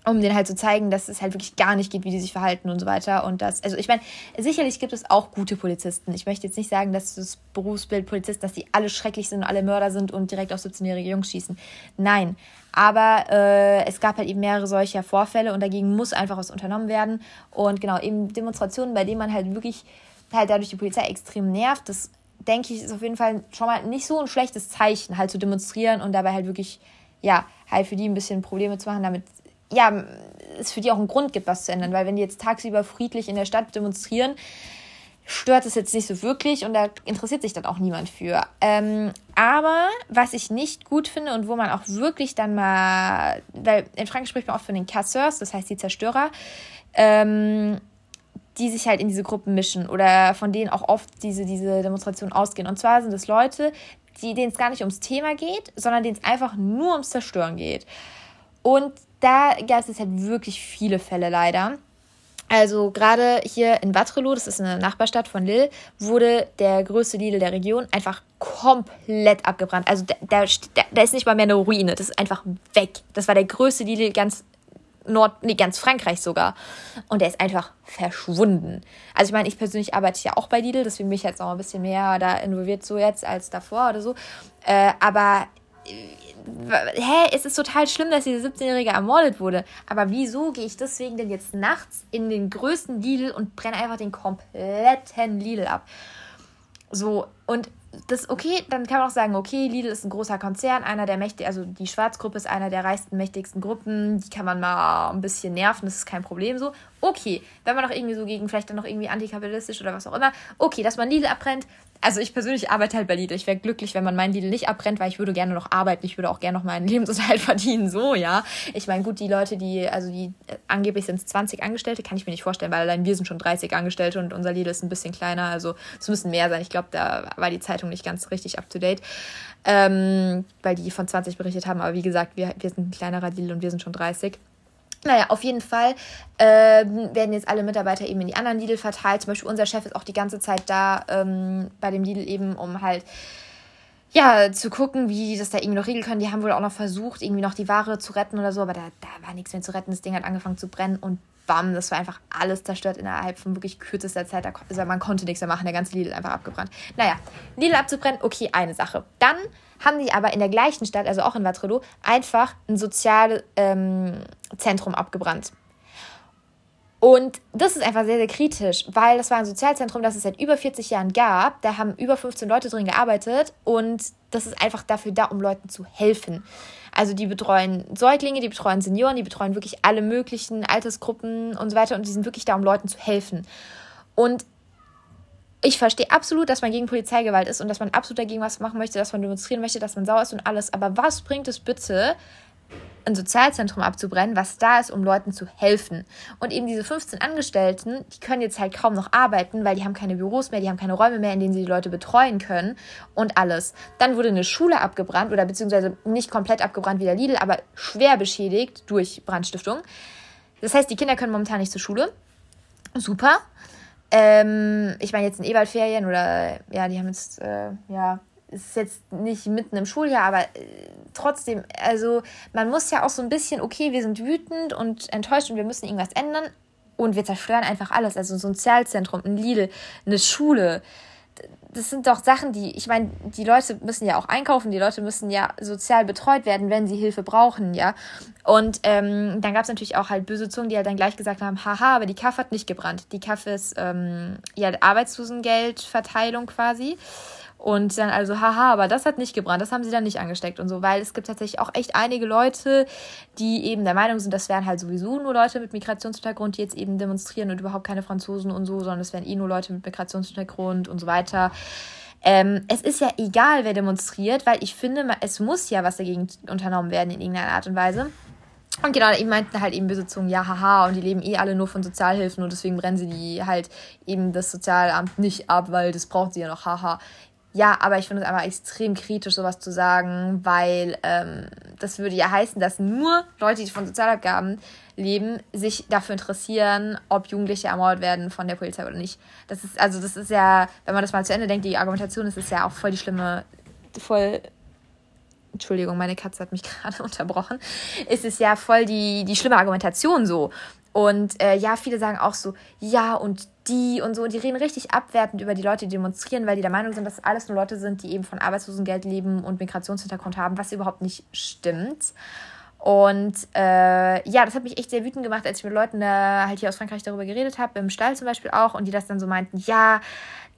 um denen halt zu zeigen, dass es halt wirklich gar nicht geht, wie die sich verhalten und so weiter. Und das, also ich meine, sicherlich gibt es auch gute Polizisten. Ich möchte jetzt nicht sagen, dass das Berufsbild Polizist, dass die alle schrecklich sind und alle Mörder sind und direkt auf 17-jährige Jungs schießen. Nein. Aber äh, es gab halt eben mehrere solcher Vorfälle und dagegen muss einfach was unternommen werden. Und genau, eben Demonstrationen, bei denen man halt wirklich halt dadurch die Polizei extrem nervt, das denke ich, ist auf jeden Fall schon mal nicht so ein schlechtes Zeichen, halt zu demonstrieren und dabei halt wirklich, ja, halt für die ein bisschen Probleme zu machen, damit, ja, es für die auch einen Grund gibt, was zu ändern. Weil wenn die jetzt tagsüber friedlich in der Stadt demonstrieren, stört es jetzt nicht so wirklich und da interessiert sich dann auch niemand für. Ähm, aber was ich nicht gut finde und wo man auch wirklich dann mal, weil in Frankreich spricht man oft von den Casseurs, das heißt die Zerstörer, ähm, die sich halt in diese Gruppen mischen oder von denen auch oft diese, diese Demonstrationen ausgehen. Und zwar sind es Leute, die, denen es gar nicht ums Thema geht, sondern denen es einfach nur ums Zerstören geht. Und da gab es halt wirklich viele Fälle leider. Also gerade hier in Waterloo, das ist eine Nachbarstadt von Lille, wurde der größte Lidl der Region einfach komplett abgebrannt. Also da, da, da ist nicht mal mehr eine Ruine, das ist einfach weg. Das war der größte Lidl ganz Nord, nee, ganz Frankreich sogar. Und der ist einfach verschwunden. Also ich meine, ich persönlich arbeite ja auch bei Lidl, deswegen bin ich jetzt auch ein bisschen mehr da involviert so jetzt als davor oder so. Äh, aber hä, es ist total schlimm, dass diese 17-Jährige ermordet wurde. Aber wieso gehe ich deswegen denn jetzt nachts in den größten Lidl und brenne einfach den kompletten Lidl ab? So, und das okay, dann kann man auch sagen, okay, Lidl ist ein großer Konzern, einer der mächtigsten, also die Schwarzgruppe ist einer der reichsten, mächtigsten Gruppen, die kann man mal ein bisschen nerven, das ist kein Problem so. Okay, wenn man doch irgendwie so gegen, vielleicht dann noch irgendwie antikapitalistisch oder was auch immer, okay, dass man Lidl abbrennt, also ich persönlich arbeite halt bei Lidl. Ich wäre glücklich, wenn man meinen Lidl nicht abbrennt, weil ich würde gerne noch arbeiten. Ich würde auch gerne noch meinen Lebensunterhalt verdienen. So, ja. Ich meine, gut, die Leute, die, also die äh, angeblich sind es 20 Angestellte, kann ich mir nicht vorstellen, weil allein wir sind schon 30 Angestellte und unser Lidl ist ein bisschen kleiner. Also es müssen mehr sein. Ich glaube, da war die Zeitung nicht ganz richtig up to date. Ähm, weil die von 20 berichtet haben. Aber wie gesagt, wir, wir sind ein kleinerer Lidl und wir sind schon 30. Naja, auf jeden Fall ähm, werden jetzt alle Mitarbeiter eben in die anderen Lidl verteilt. Zum Beispiel unser Chef ist auch die ganze Zeit da ähm, bei dem Lidl eben, um halt ja, zu gucken, wie die das da irgendwie noch regeln können. Die haben wohl auch noch versucht, irgendwie noch die Ware zu retten oder so, aber da, da war nichts mehr zu retten. Das Ding hat angefangen zu brennen und bam, das war einfach alles zerstört innerhalb von wirklich kürzester Zeit. Also man konnte nichts mehr machen, der ganze Lidl einfach abgebrannt. Naja, Lidl abzubrennen, okay, eine Sache. Dann haben die aber in der gleichen Stadt, also auch in Waterloo, einfach ein Sozialzentrum ähm, abgebrannt. Und das ist einfach sehr, sehr kritisch, weil das war ein Sozialzentrum, das es seit über 40 Jahren gab. Da haben über 15 Leute drin gearbeitet und das ist einfach dafür da, um Leuten zu helfen. Also die betreuen Säuglinge, die betreuen Senioren, die betreuen wirklich alle möglichen Altersgruppen und so weiter und die sind wirklich da, um Leuten zu helfen. Und ich verstehe absolut, dass man gegen Polizeigewalt ist und dass man absolut dagegen was machen möchte, dass man demonstrieren möchte, dass man sauer ist und alles. Aber was bringt es bitte, ein Sozialzentrum abzubrennen, was da ist, um Leuten zu helfen. Und eben diese 15 Angestellten, die können jetzt halt kaum noch arbeiten, weil die haben keine Büros mehr, die haben keine Räume mehr, in denen sie die Leute betreuen können und alles. Dann wurde eine Schule abgebrannt oder beziehungsweise nicht komplett abgebrannt wie der Lidl, aber schwer beschädigt durch Brandstiftung. Das heißt, die Kinder können momentan nicht zur Schule. super. Ähm, ich meine jetzt in Ewaldferien oder ja, die haben jetzt, äh, ja, ist jetzt nicht mitten im Schuljahr, aber äh, trotzdem, also man muss ja auch so ein bisschen, okay, wir sind wütend und enttäuscht und wir müssen irgendwas ändern und wir zerstören einfach alles. Also ein Sozialzentrum, ein Lidl, eine Schule, das sind doch Sachen, die, ich meine, die Leute müssen ja auch einkaufen, die Leute müssen ja sozial betreut werden, wenn sie Hilfe brauchen, ja. Und ähm, dann gab es natürlich auch halt böse Zungen, die halt dann gleich gesagt haben, haha, aber die Kaff hat nicht gebrannt. Die Kaff ist ähm, ja Arbeitslosengeldverteilung quasi. Und dann also, haha, aber das hat nicht gebrannt, das haben sie dann nicht angesteckt und so, weil es gibt tatsächlich auch echt einige Leute, die eben der Meinung sind, das wären halt sowieso nur Leute mit Migrationshintergrund, die jetzt eben demonstrieren und überhaupt keine Franzosen und so, sondern es wären eh nur Leute mit Migrationshintergrund und so weiter. Ähm, es ist ja egal, wer demonstriert, weil ich finde, es muss ja was dagegen unternommen werden in irgendeiner Art und Weise. Und genau, eben meinten halt eben Besitzungen, ja, haha, und die leben eh alle nur von Sozialhilfen und deswegen brennen sie die halt eben das Sozialamt nicht ab, weil das braucht sie ja noch, haha. Ja, aber ich finde es einfach extrem kritisch, sowas zu sagen, weil ähm, das würde ja heißen, dass nur Leute, die von Sozialabgaben leben, sich dafür interessieren, ob Jugendliche ermordet werden von der Polizei oder nicht. Das ist, also das ist ja, wenn man das mal zu Ende denkt, die Argumentation ist, ist ja auch voll die schlimme, voll Entschuldigung, meine Katze hat mich gerade unterbrochen, ist es ja voll die, die schlimme Argumentation so. Und äh, ja, viele sagen auch so, ja, und die und so, und die reden richtig abwertend über die Leute, die demonstrieren, weil die der Meinung sind, dass alles nur Leute sind, die eben von Arbeitslosengeld leben und Migrationshintergrund haben, was überhaupt nicht stimmt. Und äh, ja, das hat mich echt sehr wütend gemacht, als ich mit Leuten da halt hier aus Frankreich darüber geredet habe, im Stall zum Beispiel auch, und die das dann so meinten, ja,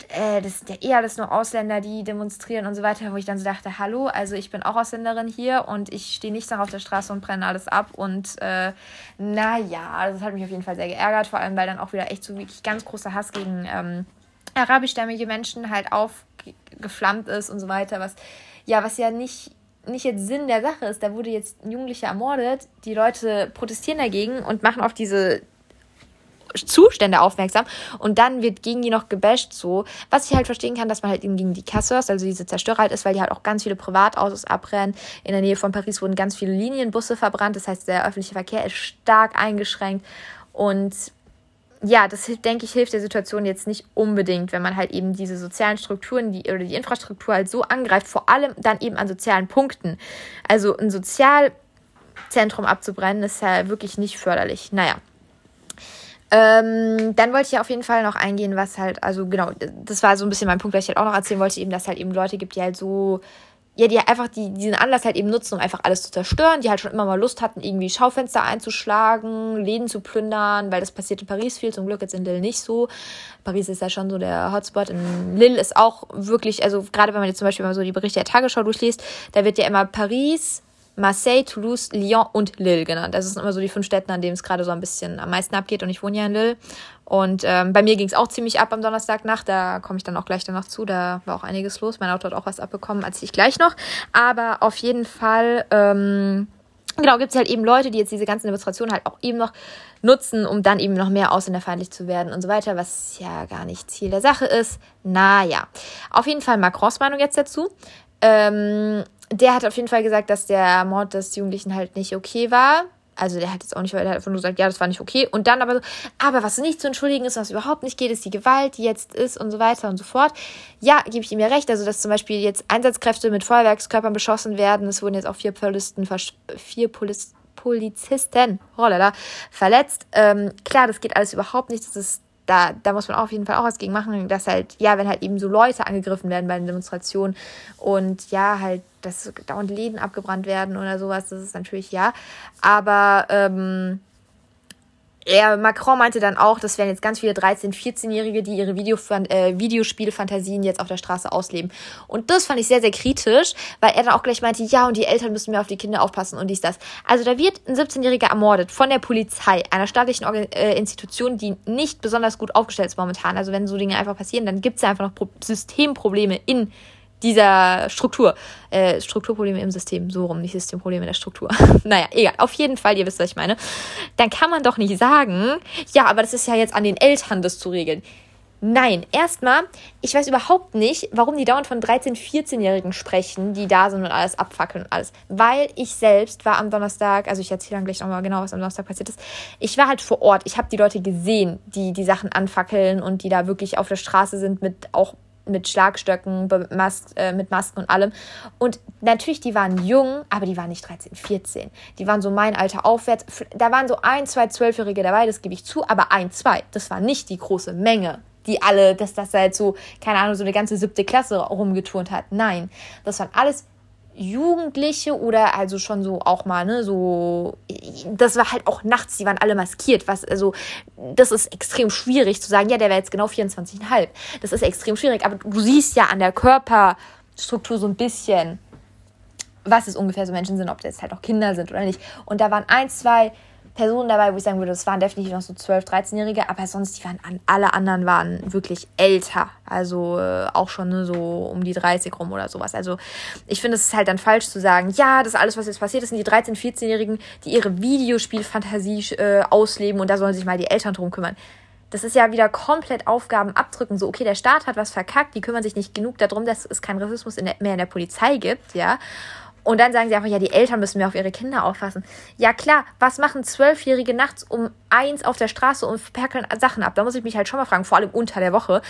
äh, das sind ja eher alles nur Ausländer, die demonstrieren und so weiter, wo ich dann so dachte, hallo, also ich bin auch Ausländerin hier und ich stehe nicht noch auf der Straße und brenne alles ab und äh, naja, das hat mich auf jeden Fall sehr geärgert, vor allem weil dann auch wieder echt so wirklich ganz großer Hass gegen ähm, arabischstämmige Menschen halt aufgeflammt ist und so weiter, was ja, was ja nicht nicht jetzt Sinn der Sache ist. Da wurde jetzt ein Jugendlicher ermordet. Die Leute protestieren dagegen und machen auf diese Zustände aufmerksam und dann wird gegen die noch gebasht so. Was ich halt verstehen kann, dass man halt gegen die Casseurs, also diese Zerstörer halt ist, weil die halt auch ganz viele Privatautos abbrennen. In der Nähe von Paris wurden ganz viele Linienbusse verbrannt. Das heißt, der öffentliche Verkehr ist stark eingeschränkt und ja, das denke ich hilft der Situation jetzt nicht unbedingt, wenn man halt eben diese sozialen Strukturen die, oder die Infrastruktur halt so angreift, vor allem dann eben an sozialen Punkten. Also ein Sozialzentrum abzubrennen ist ja wirklich nicht förderlich. Naja. Ähm, dann wollte ich ja auf jeden Fall noch eingehen, was halt, also genau, das war so ein bisschen mein Punkt, was ich halt auch noch erzählen wollte, eben, dass halt eben Leute gibt, die halt so ja, die einfach die, diesen Anlass halt eben nutzen, um einfach alles zu zerstören, die halt schon immer mal Lust hatten, irgendwie Schaufenster einzuschlagen, Läden zu plündern, weil das passiert in Paris viel, zum Glück jetzt in Lille nicht so. Paris ist ja schon so der Hotspot. In Lille ist auch wirklich, also gerade wenn man jetzt zum Beispiel mal so die Berichte der Tagesschau durchliest, da wird ja immer Paris, Marseille, Toulouse, Lyon und Lille genannt. Das sind immer so die fünf Städte, an denen es gerade so ein bisschen am meisten abgeht. Und ich wohne ja in Lille. Und ähm, bei mir ging es auch ziemlich ab am Donnerstagnacht. Da komme ich dann auch gleich danach zu. Da war auch einiges los. Mein Auto hat auch was abbekommen, als ich gleich noch. Aber auf jeden Fall, ähm, genau, gibt es halt eben Leute, die jetzt diese ganzen Demonstrationen halt auch eben noch nutzen, um dann eben noch mehr ausländerfeindlich zu werden und so weiter, was ja gar nicht Ziel der Sache ist. Naja, auf jeden Fall Macrons Meinung jetzt dazu. Ähm, der hat auf jeden Fall gesagt, dass der Mord des Jugendlichen halt nicht okay war. Also der hat jetzt auch nicht, der hat einfach nur gesagt, ja, das war nicht okay. Und dann aber so, aber was nicht zu entschuldigen ist, was überhaupt nicht geht, ist die Gewalt, die jetzt ist und so weiter und so fort. Ja, gebe ich ihm ja recht. Also, dass zum Beispiel jetzt Einsatzkräfte mit Feuerwerkskörpern beschossen werden. Es wurden jetzt auch vier Polizisten, vier Polizisten, Polizisten, oh lala, verletzt. Ähm, klar, das geht alles überhaupt nicht. Das ist da, da muss man auf jeden Fall auch was gegen machen, dass halt, ja, wenn halt eben so Leute angegriffen werden bei den Demonstrationen und ja, halt, dass dauernd Läden abgebrannt werden oder sowas, das ist natürlich ja. Aber ähm, er, Macron meinte dann auch, das wären jetzt ganz viele 13-, 14-Jährige, die ihre Video, äh, Videospielfantasien jetzt auf der Straße ausleben. Und das fand ich sehr, sehr kritisch, weil er dann auch gleich meinte, ja, und die Eltern müssen mehr auf die Kinder aufpassen und dies, das. Also da wird ein 17-Jähriger ermordet von der Polizei, einer staatlichen Organ äh, Institution, die nicht besonders gut aufgestellt ist momentan. Also wenn so Dinge einfach passieren, dann gibt es ja einfach noch Pro Systemprobleme in dieser Struktur. Äh, Strukturprobleme im System, so rum, nicht Systemprobleme in der Struktur. naja, egal. Auf jeden Fall, ihr wisst, was ich meine. Dann kann man doch nicht sagen, ja, aber das ist ja jetzt an den Eltern, das zu regeln. Nein, erstmal, ich weiß überhaupt nicht, warum die dauernd von 13-, 14-Jährigen sprechen, die da sind und alles abfackeln und alles. Weil ich selbst war am Donnerstag, also ich erzähle dann gleich nochmal genau, was am Donnerstag passiert ist. Ich war halt vor Ort. Ich habe die Leute gesehen, die die Sachen anfackeln und die da wirklich auf der Straße sind mit auch mit Schlagstöcken, Mas äh, mit Masken und allem. Und natürlich, die waren jung, aber die waren nicht 13, 14. Die waren so mein Alter aufwärts. Da waren so ein, zwei Zwölfjährige dabei, das gebe ich zu, aber ein, zwei. Das war nicht die große Menge, die alle, dass das halt so, keine Ahnung, so eine ganze siebte Klasse rumgeturnt hat. Nein, das waren alles Jugendliche oder also schon so auch mal, ne, so, das war halt auch nachts, die waren alle maskiert, was, also, das ist extrem schwierig zu sagen, ja, der wäre jetzt genau 24,5. Das ist extrem schwierig, aber du siehst ja an der Körperstruktur so ein bisschen, was es ungefähr so Menschen sind, ob das halt auch Kinder sind oder nicht. Und da waren ein, zwei Personen dabei, wo ich sagen würde, das waren definitiv noch so 12-, 13-Jährige, aber sonst, die waren alle anderen waren wirklich älter. Also äh, auch schon ne, so um die 30 rum oder sowas. Also ich finde, es ist halt dann falsch zu sagen, ja, das alles, was jetzt passiert ist, sind die 13-, 14-Jährigen, die ihre Videospielfantasie äh, ausleben und da sollen sich mal die Eltern drum kümmern. Das ist ja wieder komplett Aufgaben abdrücken. So, okay, der Staat hat was verkackt, die kümmern sich nicht genug darum, dass es keinen Rassismus in der, mehr in der Polizei gibt, ja. Und dann sagen sie einfach, ja, die Eltern müssen mehr auf ihre Kinder aufpassen. Ja klar, was machen Zwölfjährige nachts um eins auf der Straße und perkeln Sachen ab? Da muss ich mich halt schon mal fragen, vor allem unter der Woche.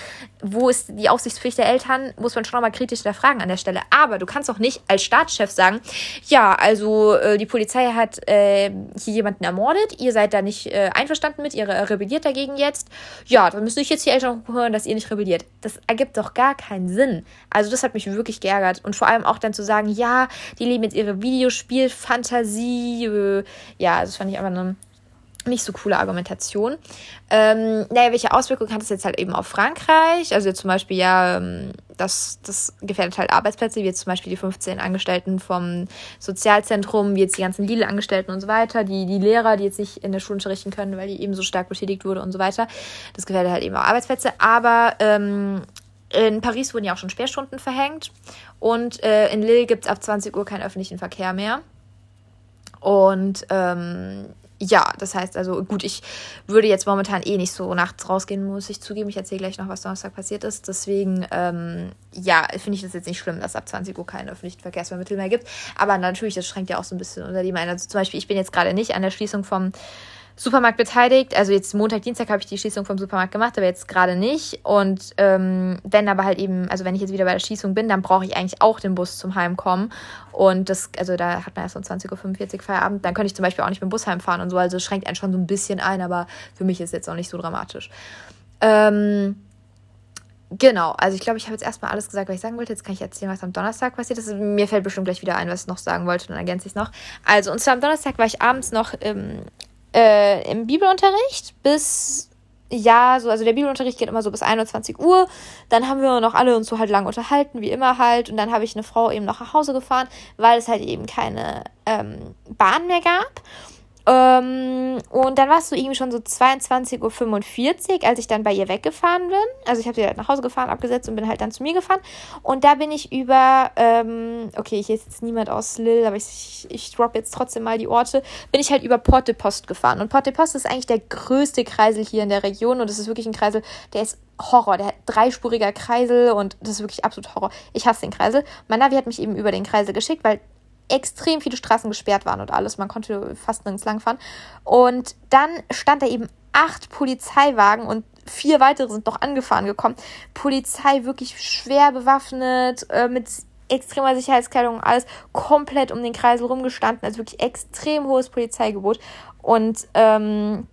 Wo ist die Aufsichtspflicht der Eltern? Muss man schon mal kritisch hinterfragen an der Stelle. Aber du kannst doch nicht als Staatschef sagen, ja, also äh, die Polizei hat äh, hier jemanden ermordet, ihr seid da nicht äh, einverstanden mit, ihr rebelliert dagegen jetzt. Ja, dann müssen sich jetzt die Eltern hören, dass ihr nicht rebelliert. Das ergibt doch gar keinen Sinn. Also das hat mich wirklich geärgert. Und vor allem auch dann zu sagen, ja, die die leben jetzt ihre Videospielfantasie. Äh, ja, das fand ich einfach eine nicht so coole Argumentation. Ähm, naja, welche Auswirkungen hat das jetzt halt eben auf Frankreich? Also zum Beispiel, ja, ähm, das, das gefährdet halt Arbeitsplätze, wie jetzt zum Beispiel die 15 Angestellten vom Sozialzentrum, wie jetzt die ganzen Lidl-Angestellten und so weiter, die, die Lehrer, die jetzt nicht in der Schule unterrichten können, weil die eben so stark beschädigt wurde und so weiter. Das gefährdet halt eben auch Arbeitsplätze. Aber ähm, in Paris wurden ja auch schon Sperrstunden verhängt und äh, in Lille gibt es ab 20 Uhr keinen öffentlichen Verkehr mehr. Und ähm, ja, das heißt also, gut, ich würde jetzt momentan eh nicht so nachts rausgehen, muss ich zugeben. Ich erzähle gleich noch, was Donnerstag passiert ist. Deswegen, ähm, ja, finde ich das jetzt nicht schlimm, dass ab 20 Uhr keine öffentlichen Verkehrsmittel mehr gibt. Aber natürlich, das schränkt ja auch so ein bisschen unter die Meinung. Also zum Beispiel, ich bin jetzt gerade nicht an der Schließung vom Supermarkt beteiligt. Also jetzt Montag, Dienstag habe ich die Schließung vom Supermarkt gemacht, aber jetzt gerade nicht. Und ähm, wenn aber halt eben, also wenn ich jetzt wieder bei der Schließung bin, dann brauche ich eigentlich auch den Bus zum Heimkommen. Und das, also da hat man erst um 20.45 Uhr Feierabend. Dann könnte ich zum Beispiel auch nicht mit dem Bus heimfahren und so. Also schränkt einen schon so ein bisschen ein, aber für mich ist jetzt auch nicht so dramatisch. Ähm, Genau, also ich glaube, ich habe jetzt erstmal alles gesagt, was ich sagen wollte. Jetzt kann ich erzählen, was am Donnerstag passiert ist. Mir fällt bestimmt gleich wieder ein, was ich noch sagen wollte, dann ergänze ich es noch. Also, und zwar am Donnerstag war ich abends noch ähm, äh, im Bibelunterricht bis, ja, so, also der Bibelunterricht geht immer so bis 21 Uhr. Dann haben wir noch alle uns so halt lang unterhalten, wie immer halt. Und dann habe ich eine Frau eben noch nach Hause gefahren, weil es halt eben keine ähm, Bahn mehr gab. Ähm, und dann war es so irgendwie schon so 22.45 Uhr, als ich dann bei ihr weggefahren bin. Also ich habe sie halt nach Hause gefahren, abgesetzt und bin halt dann zu mir gefahren. Und da bin ich über, ähm, okay, hier ist jetzt niemand aus Lille, aber ich, ich, drop jetzt trotzdem mal die Orte, bin ich halt über Port de Post gefahren. Und Port de Post ist eigentlich der größte Kreisel hier in der Region und das ist wirklich ein Kreisel, der ist Horror. Der hat dreispuriger Kreisel und das ist wirklich absolut Horror. Ich hasse den Kreisel. Mein Navi hat mich eben über den Kreisel geschickt, weil extrem viele Straßen gesperrt waren und alles. Man konnte fast nirgends langfahren. Und dann stand da eben acht Polizeiwagen und vier weitere sind noch angefahren gekommen. Polizei wirklich schwer bewaffnet, äh, mit extremer Sicherheitskleidung und alles komplett um den Kreisel rumgestanden. Also wirklich extrem hohes Polizeigebot. Und ähm,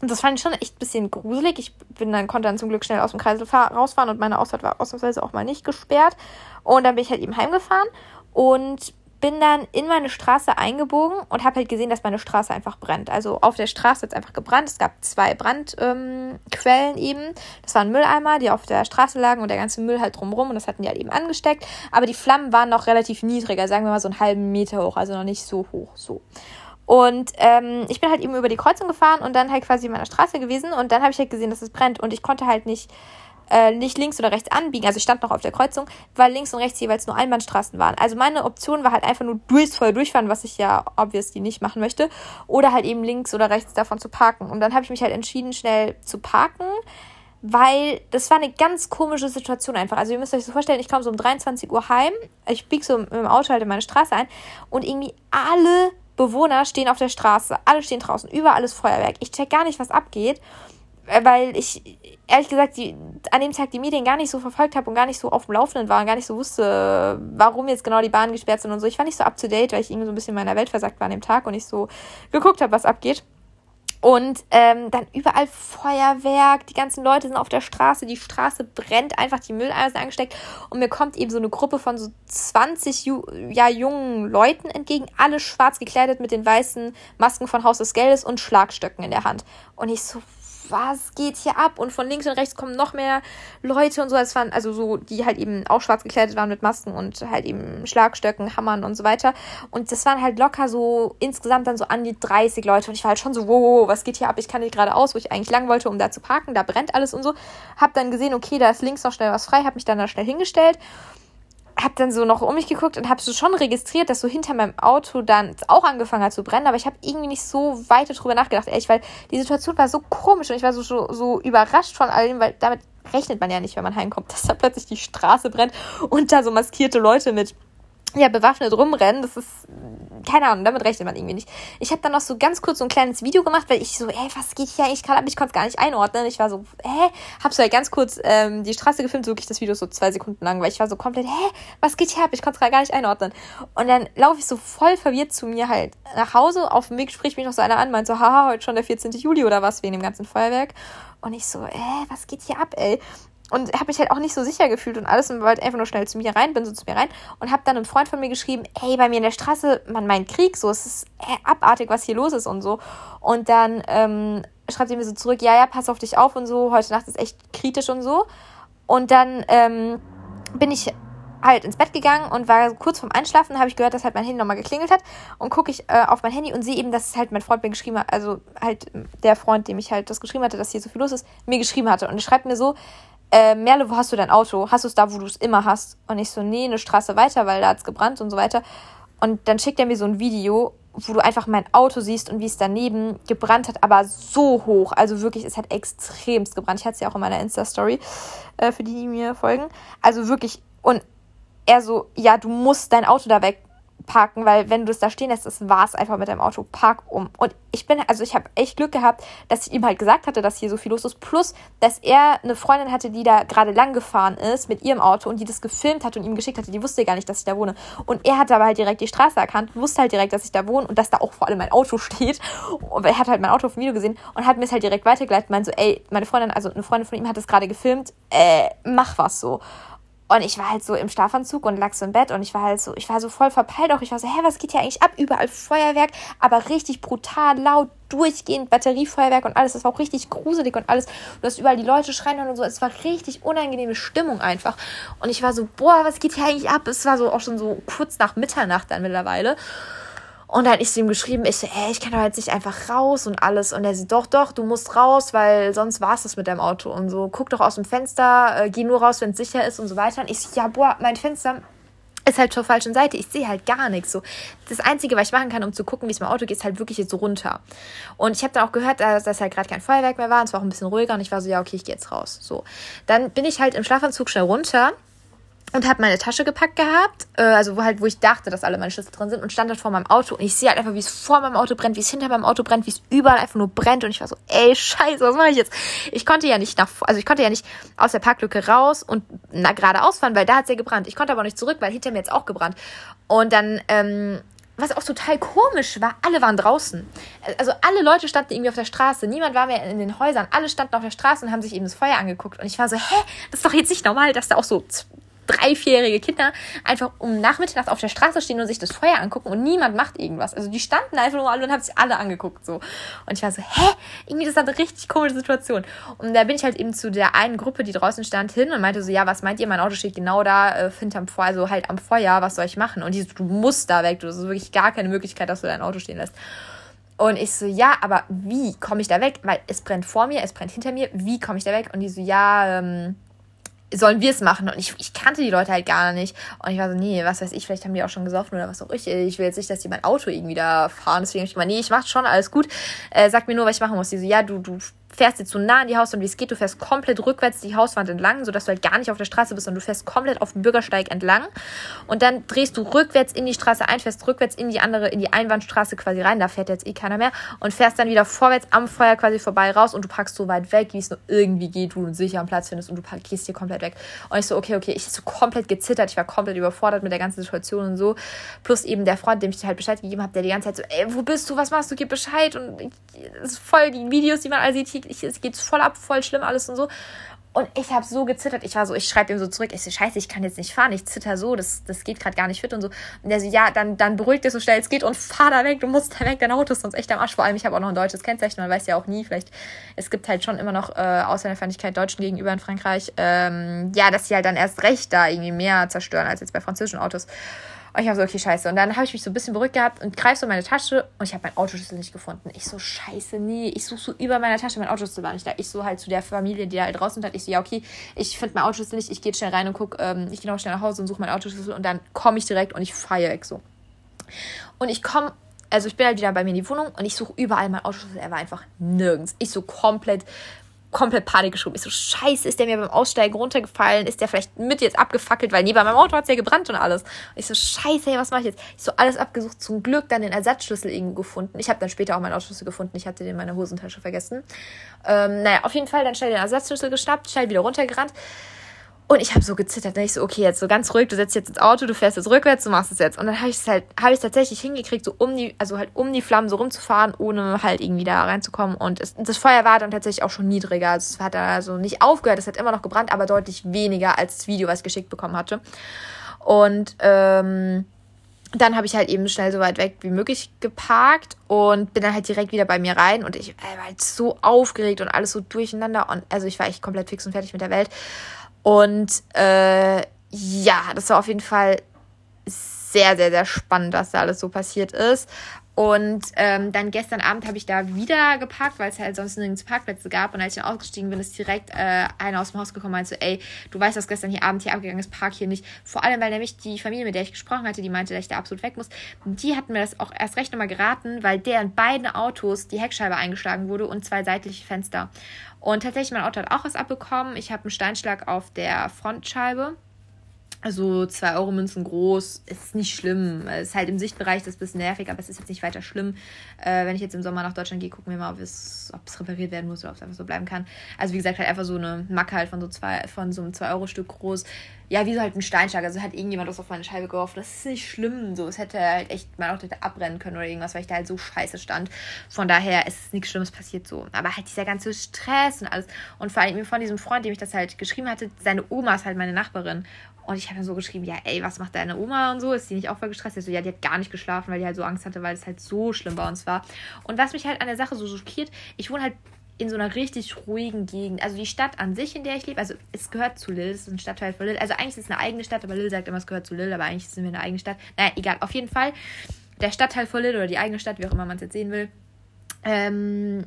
das fand ich schon echt ein bisschen gruselig. Ich bin dann, konnte dann zum Glück schnell aus dem Kreisel rausfahren und meine Ausfahrt war ausnahmsweise auch mal nicht gesperrt. Und dann bin ich halt eben heimgefahren und bin dann in meine Straße eingebogen und habe halt gesehen, dass meine Straße einfach brennt. Also auf der Straße hat es einfach gebrannt. Es gab zwei Brandquellen ähm, eben. Das waren Mülleimer, die auf der Straße lagen und der ganze Müll halt drumrum und das hatten die halt eben angesteckt. Aber die Flammen waren noch relativ niedriger, sagen wir mal so einen halben Meter hoch, also noch nicht so hoch. So. Und ähm, ich bin halt eben über die Kreuzung gefahren und dann halt quasi in meiner Straße gewesen und dann habe ich halt gesehen, dass es brennt und ich konnte halt nicht äh, nicht links oder rechts anbiegen. Also ich stand noch auf der Kreuzung, weil links und rechts jeweils nur Einbahnstraßen waren. Also meine Option war halt einfach nur durchs Feuer durchfahren, was ich ja obviously nicht machen möchte. Oder halt eben links oder rechts davon zu parken. Und dann habe ich mich halt entschieden, schnell zu parken weil das war eine ganz komische Situation einfach. Also ihr müsst euch so vorstellen, ich komme so um 23 Uhr heim, ich biege so mit dem Auto halt in meine Straße ein und irgendwie alle Bewohner stehen auf der Straße, alle stehen draußen, überall ist Feuerwerk. Ich check gar nicht, was abgeht, weil ich ehrlich gesagt die, an dem Tag die Medien gar nicht so verfolgt habe und gar nicht so auf dem Laufenden war und gar nicht so wusste, warum jetzt genau die Bahnen gesperrt sind und so. Ich war nicht so up to date, weil ich irgendwie so ein bisschen in meiner Welt versagt war an dem Tag und nicht so geguckt habe, was abgeht. Und ähm, dann überall Feuerwerk, die ganzen Leute sind auf der Straße, die Straße brennt einfach, die Mülleimer sind angesteckt und mir kommt eben so eine Gruppe von so 20 Ju ja, jungen Leuten entgegen, alle schwarz gekleidet mit den weißen Masken von Haus des Geldes und Schlagstöcken in der Hand. Und ich so, was geht hier ab? Und von links und rechts kommen noch mehr Leute und so. Es waren also so, die halt eben auch schwarz gekleidet waren mit Masken und halt eben Schlagstöcken, Hammern und so weiter. Und das waren halt locker so insgesamt dann so an die 30 Leute. Und ich war halt schon so, wow, was geht hier ab? Ich kann nicht geradeaus, wo ich eigentlich lang wollte, um da zu parken. Da brennt alles und so. Hab dann gesehen, okay, da ist links noch schnell was frei. Hab mich dann da schnell hingestellt habe dann so noch um mich geguckt und habe so schon registriert, dass so hinter meinem Auto dann auch angefangen hat zu brennen, aber ich habe irgendwie nicht so weit darüber nachgedacht, ehrlich, weil die Situation war so komisch und ich war so, so, so überrascht von allem, weil damit rechnet man ja nicht, wenn man heimkommt, dass da plötzlich die Straße brennt und da so maskierte Leute mit ja, bewaffnet rumrennen. Das ist, keine Ahnung, damit rechnet man irgendwie nicht. Ich habe dann noch so ganz kurz so ein kleines Video gemacht, weil ich so, ey, was geht hier eigentlich gerade ab? Ich konnte es gar nicht einordnen. Ich war so, hä? Hab so halt ganz kurz ähm, die Straße gefilmt, so wirklich das Video so zwei Sekunden lang, weil ich war so komplett, hä? Was geht hier ab? Ich konnte es gar nicht einordnen. Und dann laufe ich so voll verwirrt zu mir halt nach Hause. Auf dem Weg spricht mich noch so einer an, meint so, haha, heute schon der 14. Juli oder was, wegen dem ganzen Feuerwerk. Und ich so, äh, was geht hier ab, ey? Und habe mich halt auch nicht so sicher gefühlt und alles und wollte einfach nur schnell zu mir rein, bin so zu mir rein und habe dann einem Freund von mir geschrieben, hey, bei mir in der Straße, man meint Krieg, so, es ist äh, abartig, was hier los ist und so. Und dann ähm, schreibt sie mir so zurück, ja, ja, pass auf dich auf und so, heute Nacht ist echt kritisch und so. Und dann ähm, bin ich halt ins Bett gegangen und war kurz vorm Einschlafen, habe ich gehört, dass halt mein Handy nochmal geklingelt hat und gucke ich äh, auf mein Handy und sehe eben, dass halt mein Freund mir geschrieben hat, also halt der Freund, dem ich halt das geschrieben hatte, dass hier so viel los ist, mir geschrieben hatte und er schreibt mir so, äh, Merle, wo hast du dein Auto? Hast du es da, wo du es immer hast? Und ich so, nee, eine Straße weiter, weil da hat es gebrannt und so weiter. Und dann schickt er mir so ein Video, wo du einfach mein Auto siehst und wie es daneben gebrannt hat, aber so hoch. Also wirklich, es hat extremst gebrannt. Ich hatte es ja auch in meiner Insta-Story, äh, für die, die mir folgen. Also wirklich, und er so, ja, du musst dein Auto da weg parken, weil wenn du es da stehen lässt, das es einfach mit deinem Auto. Park um. Und ich bin, also ich habe echt Glück gehabt, dass ich ihm halt gesagt hatte, dass hier so viel los ist. Plus, dass er eine Freundin hatte, die da gerade lang gefahren ist mit ihrem Auto und die das gefilmt hat und ihm geschickt hatte. Die wusste gar nicht, dass ich da wohne. Und er hat aber halt direkt die Straße erkannt, wusste halt direkt, dass ich da wohne und dass da auch vor allem mein Auto steht. Und er hat halt mein Auto auf dem Video gesehen und hat mir es halt direkt weitergeleitet. Meint so, ey, meine Freundin, also eine Freundin von ihm hat es gerade gefilmt, äh, mach was so. Und ich war halt so im Schlafanzug und lag so im Bett und ich war halt so, ich war so voll verpeilt auch. Ich war so, hä, was geht hier eigentlich ab? Überall Feuerwerk, aber richtig brutal, laut, durchgehend Batteriefeuerwerk und alles. Das war auch richtig gruselig und alles. Du hast überall die Leute schreien und so. Es war richtig unangenehme Stimmung einfach. Und ich war so, boah, was geht hier eigentlich ab? Es war so auch schon so kurz nach Mitternacht dann mittlerweile. Und dann ist ihm geschrieben, ich so, ey, ich kann doch jetzt nicht einfach raus und alles. Und er sieht, doch, doch, du musst raus, weil sonst war es das mit deinem Auto. Und so, guck doch aus dem Fenster, äh, geh nur raus, wenn es sicher ist und so weiter. Und ich so, ja, boah, mein Fenster ist halt zur falschen Seite. Ich sehe halt gar nichts. So, das Einzige, was ich machen kann, um zu gucken, wie es mein Auto geht, ist halt wirklich jetzt runter. Und ich habe dann auch gehört, dass, dass halt gerade kein Feuerwerk mehr war. Und es war auch ein bisschen ruhiger. Und ich war so, ja, okay, ich gehe jetzt raus. So, dann bin ich halt im Schlafanzug schnell runter und habe meine Tasche gepackt gehabt, äh, also wo halt, wo ich dachte, dass alle meine Schlüssel drin sind und stand halt vor meinem Auto und ich sehe halt einfach, wie es vor meinem Auto brennt, wie es hinter meinem Auto brennt, wie es überall einfach nur brennt und ich war so, ey, scheiße, was mache ich jetzt? Ich konnte ja nicht nach, also ich konnte ja nicht aus der Parklücke raus und na, geradeaus fahren, weil da hat's ja gebrannt. Ich konnte aber auch nicht zurück, weil hinter mir jetzt auch gebrannt. Und dann, ähm, was auch total komisch war, alle waren draußen. Also alle Leute standen irgendwie auf der Straße. Niemand war mehr in den Häusern. Alle standen auf der Straße und haben sich eben das Feuer angeguckt. Und ich war so, hä, das ist doch jetzt nicht normal, dass da auch so drei, vierjährige Kinder einfach um Nachmittag auf der Straße stehen und sich das Feuer angucken und niemand macht irgendwas. Also die standen einfach nur alle und haben sich alle angeguckt so. Und ich war so, hä? Irgendwie ist das eine richtig komische Situation. Und da bin ich halt eben zu der einen Gruppe, die draußen stand, hin und meinte so, ja, was meint ihr? Mein Auto steht genau da, äh, hinterm Feuer, also halt am Feuer, was soll ich machen? Und die so, du musst da weg, du hast wirklich gar keine Möglichkeit, dass du dein Auto stehen lässt. Und ich so, ja, aber wie komme ich da weg? Weil es brennt vor mir, es brennt hinter mir, wie komme ich da weg? Und die so, ja, ähm, sollen wir es machen? Und ich, ich kannte die Leute halt gar nicht. Und ich war so, nee, was weiß ich, vielleicht haben die auch schon gesoffen oder was auch ich. Ich will jetzt nicht, dass die mein Auto irgendwie da fahren. Deswegen habe ich gemeint, nee, ich mach schon, alles gut. Äh, sag mir nur, was ich machen muss. Die so, ja, du, du fährst jetzt so nah an die Hauswand, wie es geht. Du fährst komplett rückwärts die Hauswand entlang, sodass du halt gar nicht auf der Straße bist, sondern du fährst komplett auf dem Bürgersteig entlang. Und dann drehst du rückwärts in die Straße ein, fährst rückwärts in die andere, in die Einbahnstraße quasi rein. Da fährt jetzt eh keiner mehr. Und fährst dann wieder vorwärts am Feuer quasi vorbei raus und du packst so weit weg, wie es nur irgendwie geht, du einen sicheren Platz findest und du gehst hier komplett weg. Und ich so, okay, okay, ich so komplett gezittert. Ich war komplett überfordert mit der ganzen Situation und so. Plus eben der Freund, dem ich halt Bescheid gegeben habe, der die ganze Zeit so, ey, wo bist du, was machst du, gib Bescheid. Und es ist voll die Videos, die man alle sieht, ich, es geht voll ab, voll schlimm alles und so. Und ich habe so gezittert. Ich war so, ich schreibe ihm so zurück. Ich so, scheiße, ich kann jetzt nicht fahren. Ich zitter so. Das, das geht gerade gar nicht fit und so. Und der so, ja, dann, dann beruhig dich so schnell es geht und fahr da weg. Du musst da weg. Dein Auto ist sonst echt am Arsch. Vor allem, ich habe auch noch ein deutsches Kennzeichen. Man weiß ja auch nie. Vielleicht, es gibt halt schon immer noch äh, Ausländerfeindlichkeit Deutschen gegenüber in Frankreich. Ähm, ja, dass sie halt dann erst recht da irgendwie mehr zerstören als jetzt bei französischen Autos. Und ich habe so, okay, scheiße. Und dann habe ich mich so ein bisschen beruhigt gehabt und greife so in meine Tasche und ich habe meinen Autoschlüssel nicht gefunden. Ich so, scheiße, nee. Ich suche so über meiner Tasche, mein Autoschlüssel war nicht da. Ich so halt zu der Familie, die da halt draußen hat. Ich so, ja, okay, ich finde meinen Autoschlüssel nicht. Ich gehe schnell rein und gucke, ähm, ich gehe noch schnell nach Hause und suche meinen Autoschlüssel und dann komme ich direkt und ich feiere weg so. Und ich komme also ich bin halt wieder bei mir in die Wohnung und ich suche überall meinen Autoschlüssel. Er war einfach nirgends. Ich so komplett komplett Panik geschoben. Ich so, scheiße, ist der mir beim Aussteigen runtergefallen? Ist der vielleicht mit jetzt abgefackelt? Weil neben meinem Auto hat es ja gebrannt und alles. Und ich so, scheiße, hey, was mache ich jetzt? Ich so, alles abgesucht. Zum Glück dann den Ersatzschlüssel irgendwo gefunden. Ich habe dann später auch meinen Autoschlüssel gefunden. Ich hatte den in meiner Hosentasche vergessen. Ähm, naja, auf jeden Fall dann schnell den Ersatzschlüssel geschnappt, schnell wieder runtergerannt. Und ich habe so gezittert. Dann ich so, okay, jetzt so ganz ruhig, du setzt jetzt ins Auto, du fährst jetzt rückwärts, du machst es jetzt. Und dann habe ich es halt, habe ich tatsächlich hingekriegt, so um die, also halt um die Flammen so rumzufahren, ohne halt irgendwie da reinzukommen. Und es, das Feuer war dann tatsächlich auch schon niedriger. Also es hat also nicht aufgehört, es hat immer noch gebrannt, aber deutlich weniger als das Video, was ich geschickt bekommen hatte. Und ähm, dann habe ich halt eben schnell so weit weg wie möglich geparkt und bin dann halt direkt wieder bei mir rein und ich war halt so aufgeregt und alles so durcheinander und also ich war echt komplett fix und fertig mit der Welt und äh, ja, das war auf jeden Fall sehr, sehr, sehr spannend, was da alles so passiert ist. Und ähm, dann gestern Abend habe ich da wieder geparkt, weil es halt sonst nirgends Parkplätze gab. Und als ich dann ausgestiegen bin, ist direkt äh, einer aus dem Haus gekommen und meinte so, ey, du weißt, was gestern hier Abend hier abgegangen ist, park hier nicht. Vor allem, weil nämlich die Familie, mit der ich gesprochen hatte, die meinte, dass ich da absolut weg muss, die hatten mir das auch erst recht nochmal geraten, weil deren beiden Autos die Heckscheibe eingeschlagen wurde und zwei seitliche Fenster. Und tatsächlich, mein Auto hat auch was abbekommen. Ich habe einen Steinschlag auf der Frontscheibe. Also 2 Euro Münzen groß, ist nicht schlimm. Ist halt im Sichtbereich das ist ein bisschen nervig, aber es ist jetzt nicht weiter schlimm. Äh, wenn ich jetzt im Sommer nach Deutschland gehe, gucken wir mal, ob es, ob es repariert werden muss oder ob es einfach so bleiben kann. Also wie gesagt, halt einfach so eine Macke halt von so, zwei, von so einem 2 Euro Stück groß ja, wie so halt ein Steinschlag. Also hat irgendjemand was auf meine Scheibe geworfen. Das ist nicht schlimm. So, es hätte halt echt mein Auto hätte abbrennen können oder irgendwas, weil ich da halt so scheiße stand. Von daher ist nichts Schlimmes passiert so. Aber halt dieser ganze Stress und alles. Und vor allem von diesem Freund, dem ich das halt geschrieben hatte, seine Oma ist halt meine Nachbarin. Und ich habe dann so geschrieben, ja, ey, was macht deine Oma und so? Ist die nicht auch voll gestresst? Ich so, ja, die hat gar nicht geschlafen, weil die halt so Angst hatte, weil es halt so schlimm bei uns war. Und was mich halt an der Sache so schockiert, ich wohne halt in so einer richtig ruhigen Gegend. Also die Stadt an sich, in der ich lebe, also es gehört zu Lille, es ist ein Stadtteil von Lille. Also eigentlich ist es eine eigene Stadt, aber Lille sagt immer, es gehört zu Lille, aber eigentlich sind wir eine eigene Stadt. Naja, egal, auf jeden Fall. Der Stadtteil von Lille oder die eigene Stadt, wie auch immer man es jetzt sehen will, ähm,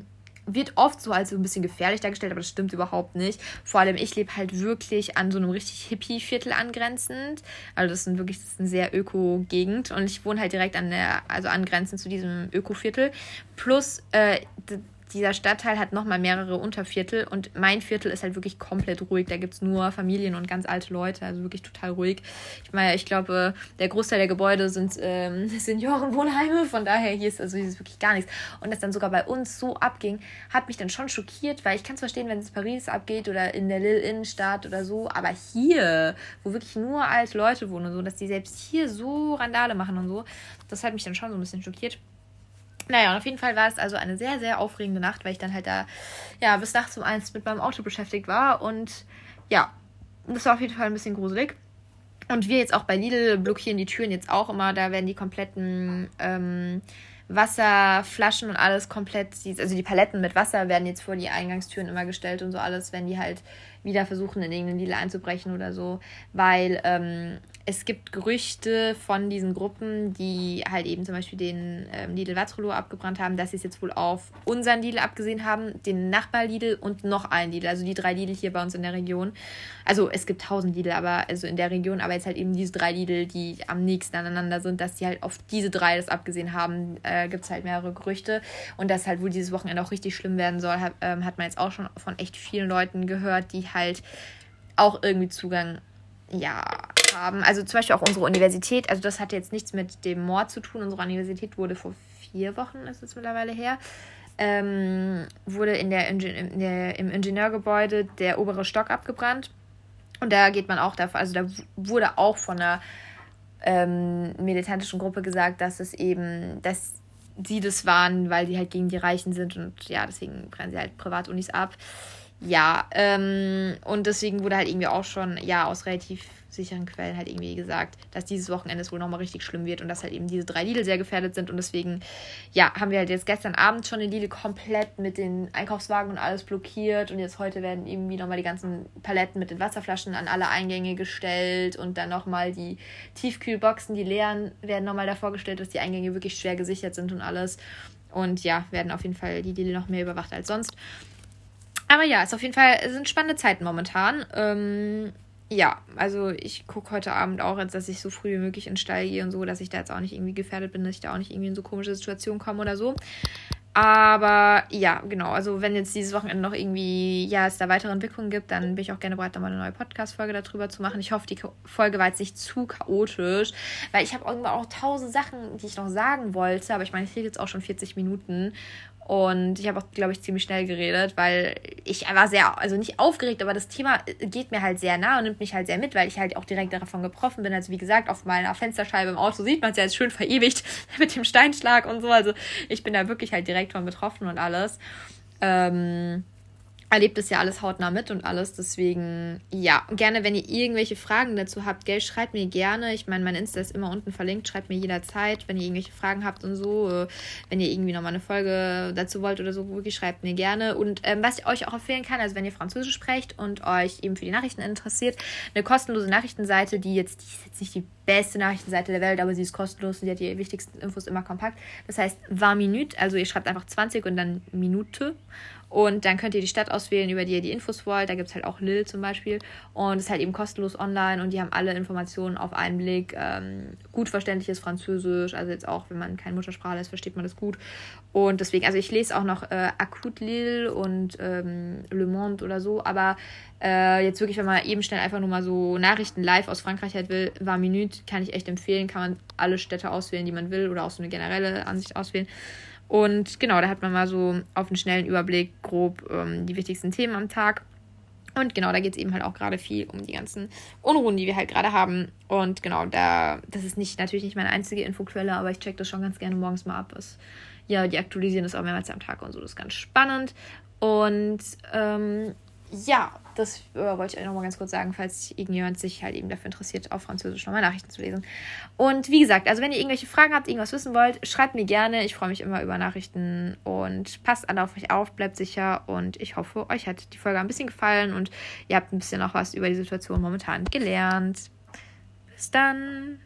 wird oft so als so ein bisschen gefährlich dargestellt, aber das stimmt überhaupt nicht. Vor allem, ich lebe halt wirklich an so einem richtig Hippie-Viertel angrenzend. Also das ist wirklich das ist eine sehr Öko-Gegend und ich wohne halt direkt an der, also angrenzend zu diesem Öko-Viertel. Plus, äh, dieser Stadtteil hat nochmal mehrere Unterviertel und mein Viertel ist halt wirklich komplett ruhig. Da gibt es nur Familien und ganz alte Leute, also wirklich total ruhig. Ich meine, ich glaube, der Großteil der Gebäude sind ähm, Seniorenwohnheime, von daher hier ist also hier ist wirklich gar nichts. Und das dann sogar bei uns so abging, hat mich dann schon schockiert, weil ich kann es verstehen, wenn es in Paris abgeht oder in der Lille-Innenstadt oder so, aber hier, wo wirklich nur alte Leute wohnen und so, dass die selbst hier so Randale machen und so, das hat mich dann schon so ein bisschen schockiert. Naja, und auf jeden Fall war es also eine sehr, sehr aufregende Nacht, weil ich dann halt da, ja, bis nachts um eins mit meinem Auto beschäftigt war. Und ja, das war auf jeden Fall ein bisschen gruselig. Und wir jetzt auch bei Lidl blockieren die Türen jetzt auch immer. Da werden die kompletten ähm, Wasserflaschen und alles komplett, also die Paletten mit Wasser werden jetzt vor die Eingangstüren immer gestellt und so alles, wenn die halt wieder versuchen, in irgendeinen Lidl einzubrechen oder so. Weil ähm, es gibt Gerüchte von diesen Gruppen, die halt eben zum Beispiel den ähm, Lidl Waterloo abgebrannt haben, dass sie es jetzt wohl auf unseren Lidl abgesehen haben, den Nachbar Lidl und noch einen Lidl, also die drei Lidl hier bei uns in der Region. Also es gibt tausend Lidl, aber also in der Region, aber jetzt halt eben diese drei Lidl, die am nächsten aneinander sind, dass die halt auf diese drei das abgesehen haben, äh, gibt es halt mehrere Gerüchte. Und dass halt wohl dieses Wochenende auch richtig schlimm werden soll, hat, ähm, hat man jetzt auch schon von echt vielen Leuten gehört, die halt auch irgendwie Zugang ja, haben. Also zum Beispiel auch unsere Universität, also das hat jetzt nichts mit dem Mord zu tun. Unsere Universität wurde vor vier Wochen, ist es mittlerweile her, ähm, wurde in der, Ingen in der, im Ingenieurgebäude der obere Stock abgebrannt. Und da geht man auch davon, also da wurde auch von einer ähm, militantischen Gruppe gesagt, dass es eben, dass sie das waren, weil die halt gegen die Reichen sind und ja, deswegen brennen sie halt Privatunis ab. Ja, ähm, und deswegen wurde halt irgendwie auch schon, ja, aus relativ sicheren Quellen halt irgendwie gesagt, dass dieses Wochenende wohl nochmal richtig schlimm wird und dass halt eben diese drei Lidl sehr gefährdet sind. Und deswegen, ja, haben wir halt jetzt gestern Abend schon den Lidl komplett mit den Einkaufswagen und alles blockiert. Und jetzt heute werden irgendwie nochmal die ganzen Paletten mit den Wasserflaschen an alle Eingänge gestellt und dann nochmal die Tiefkühlboxen, die leeren, werden nochmal davor gestellt, dass die Eingänge wirklich schwer gesichert sind und alles. Und ja, werden auf jeden Fall die Lidl noch mehr überwacht als sonst. Aber ja, es auf jeden Fall es sind spannende Zeiten momentan. Ähm, ja, also ich gucke heute Abend auch, jetzt, dass ich so früh wie möglich in den Stall gehe und so, dass ich da jetzt auch nicht irgendwie gefährdet bin, dass ich da auch nicht irgendwie in so komische Situationen komme oder so. Aber ja, genau. Also, wenn jetzt dieses Wochenende noch irgendwie, ja, es da weitere Entwicklungen gibt, dann bin ich auch gerne bereit, nochmal eine neue Podcast-Folge darüber zu machen. Ich hoffe, die Folge war jetzt nicht zu chaotisch, weil ich habe irgendwann auch tausend Sachen, die ich noch sagen wollte, aber ich meine, ich rede jetzt auch schon 40 Minuten und ich habe auch, glaube ich, ziemlich schnell geredet, weil ich war sehr, also nicht aufgeregt, aber das Thema geht mir halt sehr nah und nimmt mich halt sehr mit, weil ich halt auch direkt davon getroffen bin. Also wie gesagt, auf meiner Fensterscheibe im Auto sieht man es ja jetzt schön verewigt mit dem Steinschlag und so. Also ich bin da wirklich halt direkt von betroffen und alles. Ähm, erlebt es ja alles hautnah mit und alles. Deswegen, ja, gerne, wenn ihr irgendwelche Fragen dazu habt, gell, schreibt mir gerne. Ich meine, mein Insta ist immer unten verlinkt. Schreibt mir jederzeit, wenn ihr irgendwelche Fragen habt und so. Äh, wenn ihr irgendwie nochmal eine Folge dazu wollt oder so, wirklich schreibt mir gerne. Und ähm, was ich euch auch empfehlen kann, also wenn ihr Französisch sprecht und euch eben für die Nachrichten interessiert, eine kostenlose Nachrichtenseite, die jetzt, die ist jetzt nicht die beste Nachrichtenseite der Welt, aber sie ist kostenlos und sie hat die wichtigsten Infos immer kompakt. Das heißt 20 Minuten, also ihr schreibt einfach 20 und dann Minute und dann könnt ihr die Stadt auswählen, über die ihr die Infos wollt. Da gibt es halt auch Lille zum Beispiel. Und es ist halt eben kostenlos online und die haben alle Informationen auf einen Blick. Ähm, gut verständliches Französisch. Also jetzt auch, wenn man kein Muttersprache ist, versteht man das gut. Und deswegen, also ich lese auch noch äh, Akut Lille und ähm, Le Monde oder so. Aber äh, jetzt wirklich, wenn man eben schnell einfach nur mal so Nachrichten live aus Frankreich halt will, war Minute, kann ich echt empfehlen. Kann man alle Städte auswählen, die man will oder auch so eine generelle Ansicht auswählen. Und genau, da hat man mal so auf einen schnellen Überblick grob ähm, die wichtigsten Themen am Tag. Und genau, da geht es eben halt auch gerade viel um die ganzen Unruhen, die wir halt gerade haben. Und genau, da, das ist nicht natürlich nicht meine einzige Infoquelle, aber ich check das schon ganz gerne morgens mal ab. Es, ja, die aktualisieren das auch mehrmals am Tag und so, das ist ganz spannend. Und ähm, ja, das äh, wollte ich euch nochmal ganz kurz sagen, falls irgendjemand sich halt eben dafür interessiert, auf Französisch nochmal Nachrichten zu lesen. Und wie gesagt, also wenn ihr irgendwelche Fragen habt, irgendwas wissen wollt, schreibt mir gerne. Ich freue mich immer über Nachrichten und passt alle auf euch auf, bleibt sicher und ich hoffe, euch hat die Folge ein bisschen gefallen und ihr habt ein bisschen auch was über die Situation momentan gelernt. Bis dann!